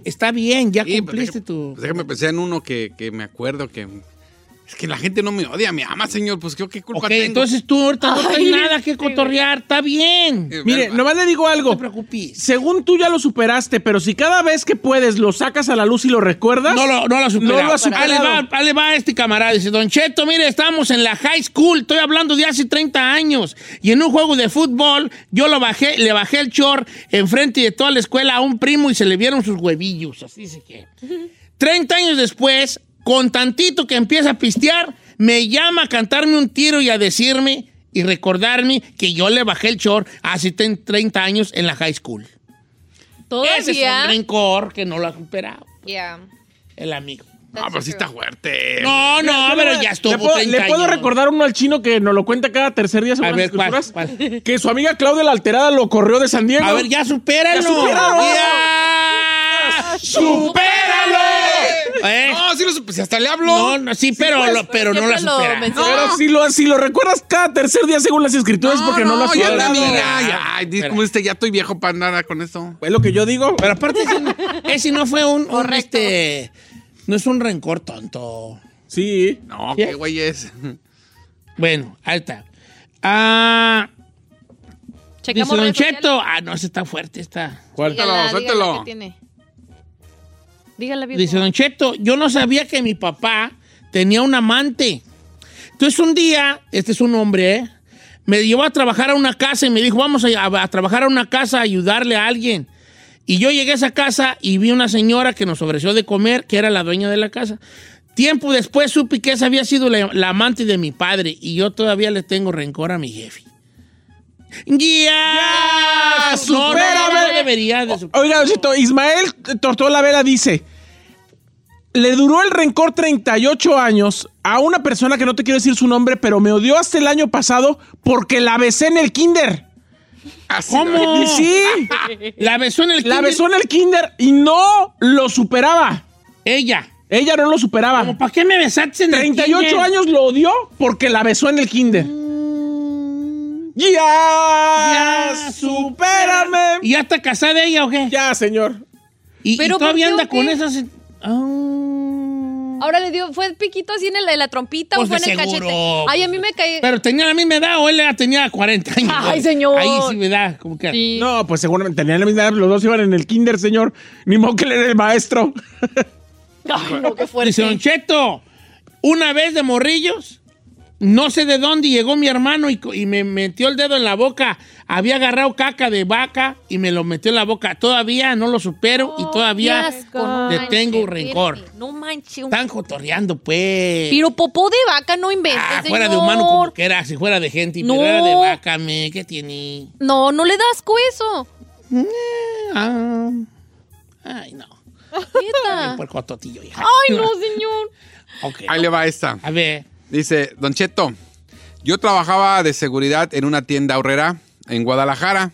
Speaker 1: está bien, ya cumpliste tu...
Speaker 4: Pues déjame pensar en uno que, que me acuerdo que... Es que la gente no me odia, me ama, señor. Pues yo qué culpa
Speaker 1: Ok,
Speaker 4: tengo.
Speaker 1: entonces tú ahorita no traes nada que cotorrear, está bien.
Speaker 5: Mire, nomás le digo algo.
Speaker 1: No te preocupes.
Speaker 5: Según tú ya lo superaste, pero si cada vez que puedes lo sacas a la luz y lo recuerdas.
Speaker 1: No lo, no lo superado.
Speaker 5: No lo ha superado.
Speaker 1: Ahí le va, ahí le va este camarada. Dice, Don Cheto, mire, estamos en la high school. Estoy hablando de hace 30 años. Y en un juego de fútbol, yo lo bajé, le bajé el chor enfrente de toda la escuela a un primo y se le vieron sus huevillos. Así dice que. 30 años después, con tantito que empieza a pistear, me llama a cantarme un tiro y a decirme y recordarme que yo le bajé el chor hace 30 años en la high school. Ese es
Speaker 9: Todavía.
Speaker 1: un rencor que no lo ha superado
Speaker 9: Yeah.
Speaker 1: el amigo.
Speaker 4: No, pero sí está fuerte.
Speaker 1: No, no, pero ya estuvo
Speaker 5: ¿Le puedo,
Speaker 1: 30
Speaker 5: le puedo
Speaker 1: años.
Speaker 5: recordar uno al chino que nos lo cuenta cada tercer día
Speaker 1: A ver,
Speaker 5: las
Speaker 1: ¿cuál,
Speaker 5: escrituras? Que su amiga Claudia la Alterada lo corrió de San Diego.
Speaker 1: A ver, ya supéralo.
Speaker 5: ¡Ya supéralo!
Speaker 1: Ya, ¡Supéralo! ¿Eh?
Speaker 4: No, sí lo supe. Si hasta le hablo.
Speaker 1: No, no, sí, pero,
Speaker 5: pues,
Speaker 1: lo- pero no la
Speaker 9: siempre lo
Speaker 1: supera.
Speaker 9: menciono.
Speaker 5: Pero si lo, si lo recuerdas cada tercer día según las escrituras porque no, lo has
Speaker 4: ya
Speaker 5: superado.
Speaker 4: la vi,
Speaker 1: Espera,
Speaker 4: ya, ya. Como este, ya estoy viejo para nada con eso.
Speaker 5: Es lo que yo digo.
Speaker 1: Pero aparte, ese no, ese no fue un, un, este, no es un rencor tonto.
Speaker 5: Sí.
Speaker 4: No,
Speaker 1: ¿Sí?
Speaker 4: qué güey es.
Speaker 1: Bueno, ahí está. Ah, dice Don. Cheto. Ah, no, ese está fuerte, está.
Speaker 9: Dígala
Speaker 4: suéltelo.
Speaker 9: qué tiene. Dígala, viejo.
Speaker 1: Dice Don Cheto, yo no sabía que mi papá tenía un amante. Entonces un día, este es un hombre, ¿eh? me llevó a trabajar a una casa y me dijo, vamos a, a trabajar a una casa a ayudarle a alguien. Y yo llegué a esa casa y vi una señora que nos ofreció de comer, que era la dueña de la casa. Tiempo después supe que esa había sido la, la amante de mi padre y yo todavía le tengo rencor a mi jefe. ¡Ya! No, no, no,
Speaker 5: supérame.
Speaker 1: no debería de superar.
Speaker 5: Oiga, Cheto, Ismael Tortola Vera dice: Le duró el rencor 38 años a una persona que no te quiero decir su nombre, pero me odió hasta el año pasado porque la besé en el kinder.
Speaker 1: ¿Cómo?
Speaker 5: Y sí.
Speaker 1: La besó en el
Speaker 5: La
Speaker 1: kinder.
Speaker 5: besó en el kinder y no lo superaba.
Speaker 1: Ella.
Speaker 5: Ella no lo superaba.
Speaker 1: ¿Cómo, ¿Para qué me besaste en el
Speaker 5: 38
Speaker 1: kinder?
Speaker 5: años lo odió porque la besó en el kinder. Ya,
Speaker 1: Ya,
Speaker 5: supérame.
Speaker 1: ¿Y ya está casada ella o qué?
Speaker 5: Ya, señor.
Speaker 1: ¿Y, y
Speaker 9: ¿Pero
Speaker 1: todavía
Speaker 9: por qué
Speaker 1: anda con esas... Ah.
Speaker 9: Ahora le dio, ¿fue piquito así en, el- en la trompita
Speaker 1: Pues
Speaker 9: o fue
Speaker 1: de
Speaker 9: en el
Speaker 1: seguro.
Speaker 9: cachete? Ay, a mí me caí.
Speaker 1: Pero tenía la misma edad o él ya tenía 40 años.
Speaker 9: Ay, señor.
Speaker 1: Ahí sí me da, como que...
Speaker 9: Sí.
Speaker 5: No, pues seguramente tenían la misma edad, los dos iban en el kinder, señor. Ni modo que él era el maestro.
Speaker 9: Ay, no, qué
Speaker 1: Dice
Speaker 9: fuerte.
Speaker 1: Don Cheto, una vez de morrillos, no sé de dónde llegó mi hermano y, me metió el dedo en la boca. Había agarrado caca de vaca y me lo metió en la boca. Todavía no lo supero y todavía
Speaker 9: Qué asco, no
Speaker 1: le tengo rencor.
Speaker 9: No manches.
Speaker 1: Están jotorreando, pues.
Speaker 9: Pero popó de vaca no inventes,
Speaker 1: Ah,
Speaker 9: señor.
Speaker 1: fuera de humano como que era, si fuera de gente,
Speaker 9: No.
Speaker 1: pero era de vaca, me, ¿qué tiene?
Speaker 9: No, no le das eso.
Speaker 1: Ah, ay, no. Hija.
Speaker 9: Ay, no, señor.
Speaker 1: Ok.
Speaker 4: Ahí le va esta.
Speaker 1: A ver.
Speaker 4: Dice, Don Cheto, yo trabajaba de seguridad en una tienda ahorrera en Guadalajara.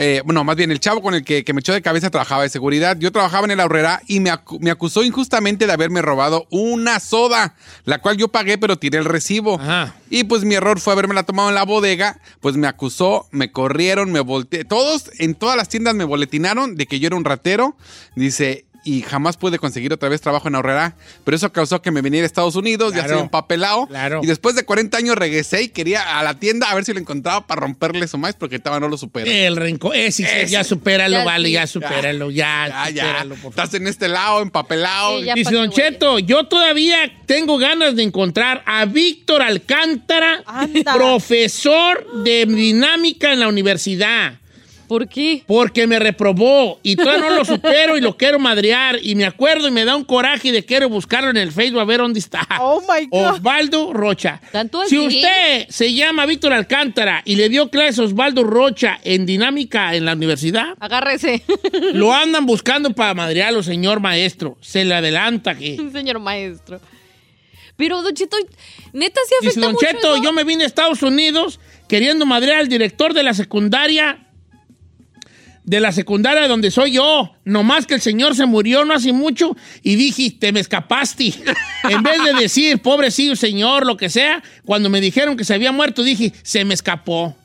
Speaker 4: Eh, bueno, más bien el chavo con el que, que me echó de cabeza trabajaba de seguridad. Yo trabajaba en el ahorrera y me, acu- me acusó injustamente de haberme robado una soda, la cual yo pagué pero tiré el recibo.
Speaker 1: Ajá.
Speaker 4: Y pues mi error fue haberme la tomado en la bodega, pues me acusó, me corrieron, me volteé. Todos en todas las tiendas me boletinaron de que yo era un ratero. Dice, y jamás pude conseguir otra vez trabajo en ahorrera, pero eso causó que me viniera a Estados Unidos, ya
Speaker 1: Claro.
Speaker 4: soy empapelado.
Speaker 1: Claro.
Speaker 4: Y después de 40 años regresé y quería a la tienda a ver si lo encontraba para romperle su maíz porque estaba no lo supero.
Speaker 1: El rencor. Eh, sí, sí,
Speaker 4: Ese.
Speaker 1: ya supéralo,
Speaker 9: Ya
Speaker 1: vale,
Speaker 9: sí.
Speaker 1: ya supéralo, ya,
Speaker 4: Ya, ya.
Speaker 1: supéralo, por favor.
Speaker 4: Estás en este lado, empapelado.
Speaker 9: Sí, ya.
Speaker 1: Dice Don. Cheto, yo todavía tengo ganas de encontrar a Víctor Alcántara,
Speaker 9: Anda.
Speaker 1: profesor de dinámica en la universidad.
Speaker 9: ¿Por qué?
Speaker 1: Porque me reprobó y todavía no lo supero y lo quiero madrear. Y me acuerdo y me da un coraje de quiero buscarlo en el Facebook a ver dónde está.
Speaker 12: Oh my God.
Speaker 1: Osvaldo Rocha.
Speaker 9: ¿Tanto
Speaker 1: Si usted se llama Víctor Alcántara y le dio clases a Osvaldo Rocha en dinámica en la universidad,
Speaker 9: Agárrese.
Speaker 1: lo andan buscando para madrearlo, señor maestro. Se le adelanta que.
Speaker 9: Señor maestro. Pero, Don Cheto, neta sí afecta
Speaker 1: Dice Don
Speaker 9: mucho
Speaker 1: Cheto,
Speaker 9: eso?
Speaker 1: yo me vine a Estados Unidos queriendo madrear al director de la secundaria. De la secundaria donde soy yo. Nomás que el señor se murió no hace mucho y dije, te me escapaste. en vez de decir, pobrecillo señor, lo que sea, cuando me dijeron que se había muerto, dije, se me escapó.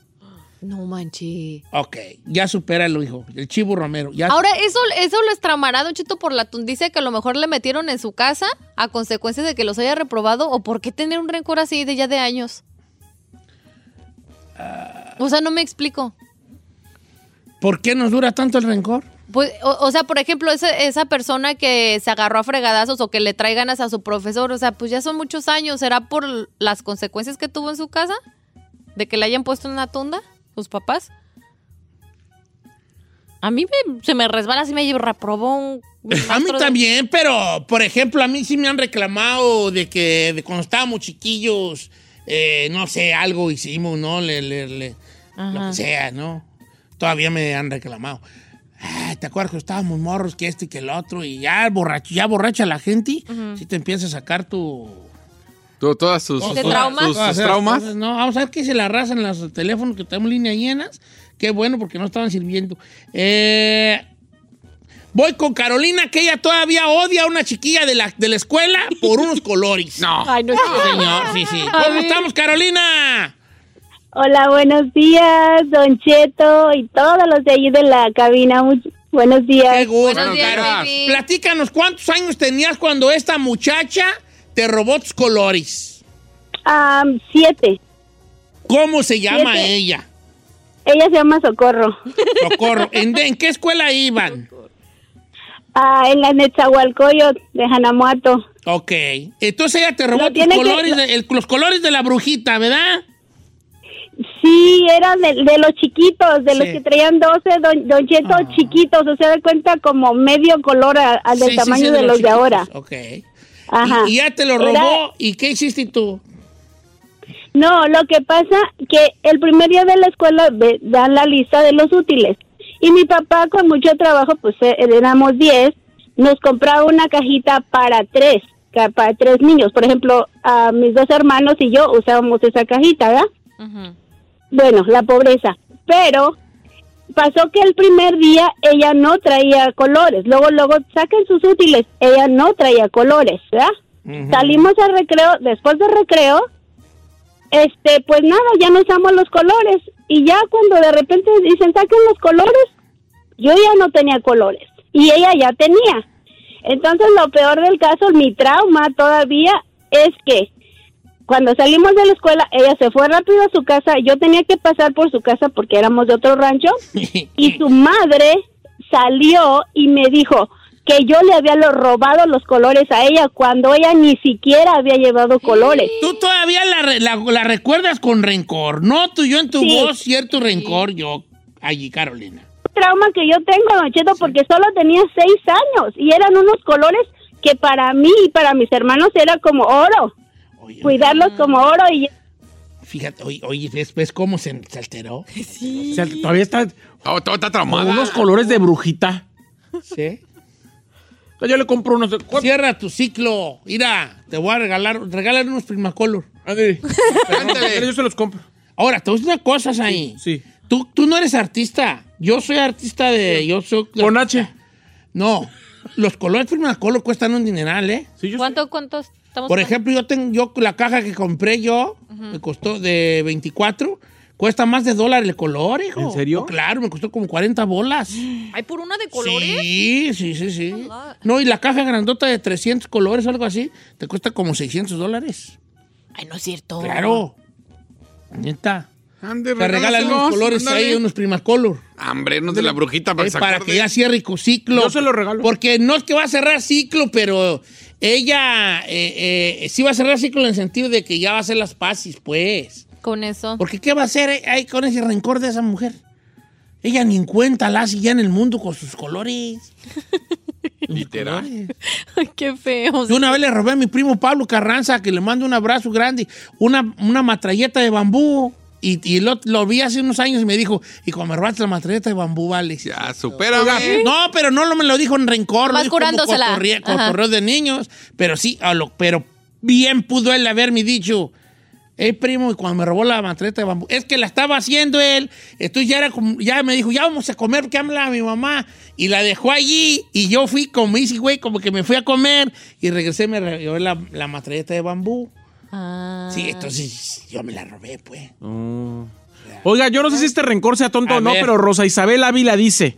Speaker 9: No manches.
Speaker 1: Ok, ya supéralo, hijo. El chivo Romero. Ya
Speaker 9: Ahora, eso, eso lo estramará, Don Cheto, por la tundicia que a lo mejor le metieron en su casa a consecuencia de que los haya reprobado. ¿O por qué tener un rencor así de ya de años? O sea, no me explico.
Speaker 1: ¿Por qué nos dura tanto el rencor?
Speaker 9: Pues, o, o sea, por ejemplo, esa persona que se agarró a fregadazos o que le trae ganas a su profesor, o sea, pues ya son muchos años. ¿Será por las consecuencias que tuvo en su casa? ¿De que le hayan puesto en una tunda sus papás? A mí me- se me resbala así me reprobó un...
Speaker 1: A mí
Speaker 9: de-
Speaker 1: también, pero por ejemplo, a mí sí me han reclamado de que de cuando estábamos chiquillos, eh, no sé, algo hicimos, ¿no? Le, le- le- lo que sea, ¿no? Todavía me han reclamado. "Ay, ¿Te acuerdas que estábamos morros, que este y que el otro? Y ya borracho, ya borracha la gente, si te empieza a sacar tu...
Speaker 4: Tú- todas sus,
Speaker 1: todas-
Speaker 9: traumas?
Speaker 4: sus- traumas.
Speaker 1: no, vamos a ver qué se la arrasan los teléfonos que tenemos líneas llenas. Qué bueno, porque no estaban sirviendo. Eh, voy con Carolina, que ella todavía odia a una chiquilla de la, de la escuela por unos colores.
Speaker 4: No.
Speaker 12: Ay, no es
Speaker 1: Sí, señor, sí, sí. ¿Cómo estamos, Carolina?
Speaker 13: Hola, buenos días, Don Cheto y todos los de allí de la cabina. Much- buenos
Speaker 1: Qué
Speaker 13: días.
Speaker 1: gusto,
Speaker 9: Buenos días.
Speaker 1: Platícanos, ¿cuántos años tenías cuando esta muchacha te robó tus colores?
Speaker 13: Am, siete.
Speaker 1: ¿Cómo se llama
Speaker 13: Siete.
Speaker 1: ella?
Speaker 13: Ella se llama Socorro.
Speaker 1: Socorro. ¿En, ¿En qué escuela iban?
Speaker 13: Ah, en la Netzahualcoyot de Hanamuato.
Speaker 1: Ok. Entonces ella te robó
Speaker 13: No,
Speaker 1: tus
Speaker 13: que-
Speaker 1: colores, de- el- los colores de la brujita, ¿verdad?
Speaker 13: Sí, eran de, de los chiquitos, de los que traían 12, Don, don Cheto,
Speaker 1: Ah.
Speaker 13: chiquitos. O sea, de cuenta como medio color a- al del
Speaker 1: Sí,
Speaker 13: tamaño
Speaker 1: sí,
Speaker 13: de, los de ahora.
Speaker 1: Ok.
Speaker 13: Ajá.
Speaker 1: Y, y ya te lo
Speaker 13: Era-
Speaker 1: robó. ¿Y qué hiciste tú?
Speaker 13: No, lo que pasa que el primer día de la escuela ve- dan la lista de los útiles y mi papá con mucho trabajo, pues eh, éramos 10, nos compraba una cajita para tres, para tres niños. Por ejemplo, a mis dos hermanos y yo usábamos esa cajita, ¿verdad?
Speaker 9: Ujú.
Speaker 13: Bueno, la pobreza. Pero pasó que el primer día ella no traía colores. Luego, luego saquen sus útiles. Ella no traía colores, ¿verdad? Salimos al recreo, después del recreo, este, pues nada, ya no usamos los colores. Y ya cuando de repente dicen saquen los colores, yo ya no tenía colores. Y ella ya tenía. Entonces lo peor del caso, mi trauma todavía es que cuando salimos de la escuela, ella se fue rápido a su casa, yo tenía que pasar por su casa porque éramos de otro rancho, y su madre salió y me dijo que yo le había lo- robado los colores a ella cuando ella ni siquiera había llevado colores.
Speaker 1: Tú todavía la, la- la recuerdas con rencor. No, tú yo en tu
Speaker 13: Sí.
Speaker 1: voz, cierto rencor, yo allí, Carolina.
Speaker 13: trauma que yo tengo, Don Cheto, porque solo tenía seis años y eran unos colores que para mí y para mis hermanos era como oro. Cuidarlos como oro y
Speaker 1: Fíjate, oye, oye ¿ves, ves cómo se, se alteró?
Speaker 5: O sea, todavía está.
Speaker 4: todo está
Speaker 5: traumada. Unos colores de brujita.
Speaker 1: Sí.
Speaker 5: Yo le compro unos.
Speaker 1: Cierra tu ciclo. Mira, te voy a regalar, regalar unos Primacolor.
Speaker 5: Pero yo se los compro.
Speaker 1: Ahora, te voy a decir una cosa ahí.
Speaker 5: Sí.
Speaker 1: Tú, tú no eres artista. Yo soy artista de. Yo soy.
Speaker 5: Con H.
Speaker 1: No. Los colores Primacolor cuestan un dineral, ¿eh?
Speaker 9: ¿Cuánto, cuánto estamos
Speaker 1: Por ejemplo, yo tengo yo la caja que compré yo, me costó de 24, cuesta más de dólar el color, hijo.
Speaker 5: ¿En serio?
Speaker 1: Oh, claro, me costó como 40 bolas.
Speaker 9: ¿Hay por una de colores?
Speaker 1: Sí, sí, sí, sí. No, y la caja grandota de 300 colores o algo así, te cuesta como 600 dólares.
Speaker 9: Ay, no es cierto.
Speaker 1: Claro. Neta.
Speaker 4: Ande,
Speaker 1: Te regalan unos colores
Speaker 4: ándale.
Speaker 1: ahí, unos Primacolor.
Speaker 4: Hambre, no de la brujita para
Speaker 1: Eh, para que ya cierre ciclo.
Speaker 5: Yo se lo regalo.
Speaker 1: Porque no es que va a cerrar ciclo, pero ella eh, eh, sí va a cerrar ciclo en el sentido de que ya va a hacer las paces, pues.
Speaker 9: Con eso.
Speaker 1: Porque ¿qué va a hacer ahí con ese rencor de esa mujer? Ella ni en cuenta la hace ya en el mundo con sus colores.
Speaker 4: Literal.
Speaker 9: Ay, qué feo.
Speaker 1: Yo una vez le robé a mi primo Pablo Carranza, que le mando un abrazo grande, una, una matralleta de bambú. Y, y lo, lo vi hace unos años y me dijo, y cuando me robaste la matralleta de bambú, vale.
Speaker 4: Ya, supérame.
Speaker 1: No, pero no lo- me lo dijo en rencor, lo
Speaker 9: Vas
Speaker 1: dijo como
Speaker 9: curándosela. Ajá.
Speaker 1: cotorreo de niños. Pero sí, a lo- pero bien pudo él haberme dicho, hey primo, y cuando me robó la matralleta de bambú, es que la estaba haciendo él, entonces ya era como, ya me dijo, ya vamos a comer, porque habla mi mamá, y la dejó allí, y yo fui como easy güey, como que me fui a comer, y regresé, me re- llevé la, la matralleta de bambú.
Speaker 9: Ah.
Speaker 1: Sí, entonces yo me la robé, pues.
Speaker 5: Oiga, yo no sé si este rencor sea tonto
Speaker 1: A
Speaker 5: o no,
Speaker 1: ver.
Speaker 5: pero Rosa Isabel Ávila dice: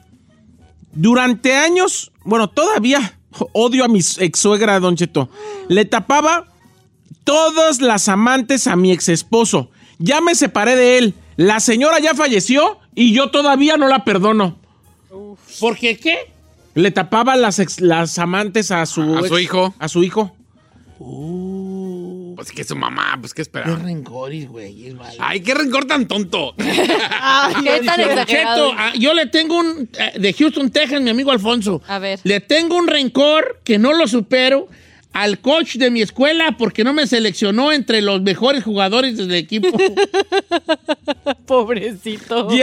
Speaker 5: Durante años, bueno, todavía odio a mi ex suegra, Don Cheto. Le tapaba todas las amantes a mi ex esposo. Ya me separé de él. La señora ya falleció y yo todavía no la perdono.
Speaker 1: ¿Por qué qué?
Speaker 5: Le tapaba las, ex- las amantes a su,
Speaker 4: A su
Speaker 5: ex-
Speaker 4: hijo.
Speaker 5: A su hijo.
Speaker 4: Pues que su mamá, pues qué
Speaker 1: Qué
Speaker 4: esperaba.
Speaker 1: rencores, güey.
Speaker 4: Ay, qué rencor tan tonto.
Speaker 9: Qué tan exagerado.
Speaker 1: Cheto, ah, yo le tengo un, eh, de Houston, Texas, mi amigo Alfonso.
Speaker 9: A ver.
Speaker 1: Le tengo un rencor que no lo supero al coach de mi escuela porque no me seleccionó entre los mejores jugadores del equipo.
Speaker 9: Pobrecito.
Speaker 5: ¡Ya!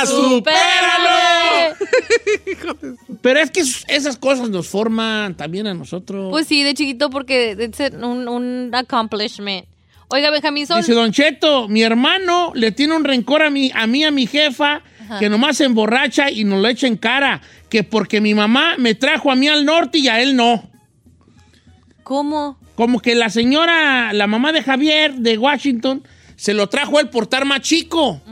Speaker 1: ¡Ya! ¡Supéralo! Pero es que es- esas cosas nos forman también a nosotros.
Speaker 9: Pues sí, de chiquito porque es un, un accomplishment. Oiga, Benjamín, son...
Speaker 1: Dice Don Cheto, mi hermano le tiene un rencor a mí, a mí, a mi jefa,
Speaker 9: Ajá.
Speaker 1: que nomás se emborracha y nos lo echa en cara, que porque mi mamá me trajo a mí al norte y a él no.
Speaker 9: ¿Cómo?
Speaker 1: Como que la señora, la mamá de Javier de Washington, se lo trajo a él por estar más chico.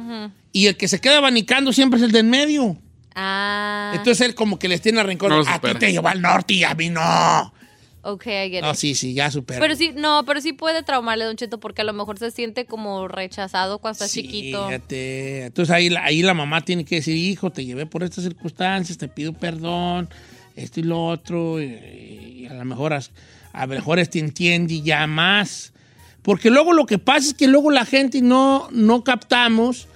Speaker 1: Y el que se queda abanicando siempre es el del medio.
Speaker 9: Ah.
Speaker 1: Entonces él como que les tiene rencor.
Speaker 4: No
Speaker 1: a ti te llevó al norte y a mí no.
Speaker 9: Ok, I get
Speaker 1: No,
Speaker 9: it.
Speaker 1: sí, sí, ya supera.
Speaker 9: Pero sí, no, pero sí puede traumarle, Don Cheto, porque a lo mejor se siente como rechazado cuando está chiquito.
Speaker 1: Fíjate. Entonces ahí la, ahí la mamá tiene que decir, hijo, te llevé por estas circunstancias, te pido perdón, esto y lo otro, y, y a lo mejor a lo mejor te entiende ya más. Porque luego lo que pasa es que luego la gente no, no captamos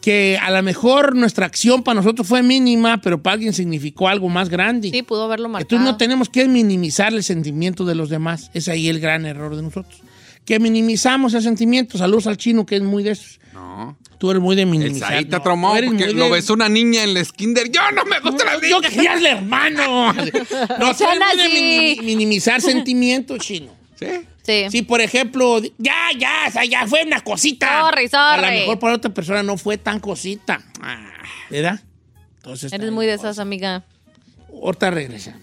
Speaker 1: que a lo mejor nuestra acción para nosotros fue mínima, pero para alguien significó algo más grande.
Speaker 9: Sí, pudo haberlo marcado.
Speaker 1: Entonces no tenemos que minimizar el sentimiento de los demás. Es ahí el gran error de nosotros. Que minimizamos el sentimiento. Saludos al chino, que es muy de esos.
Speaker 4: No.
Speaker 1: Tú eres muy de
Speaker 4: El
Speaker 1: minimizar.
Speaker 4: ahí te
Speaker 1: No,
Speaker 4: porque lo besó una niña en la Skinder. Yo no me gusta la
Speaker 1: Yo
Speaker 4: niña.
Speaker 1: quería al hermano. No, tú eres muy de
Speaker 9: así.
Speaker 1: minimizar sentimientos, chino.
Speaker 4: ¿Sí?
Speaker 9: Sí.
Speaker 1: Si, por ejemplo, ya, ya, o sea, ya fue una cosita.
Speaker 9: Sorry,
Speaker 1: A lo
Speaker 9: sorry.
Speaker 1: mejor para otra persona no fue tan cosita. Ah, ¿Verdad? Entonces,
Speaker 9: Eres muy de esas, amiga.
Speaker 1: ahorita regresamos.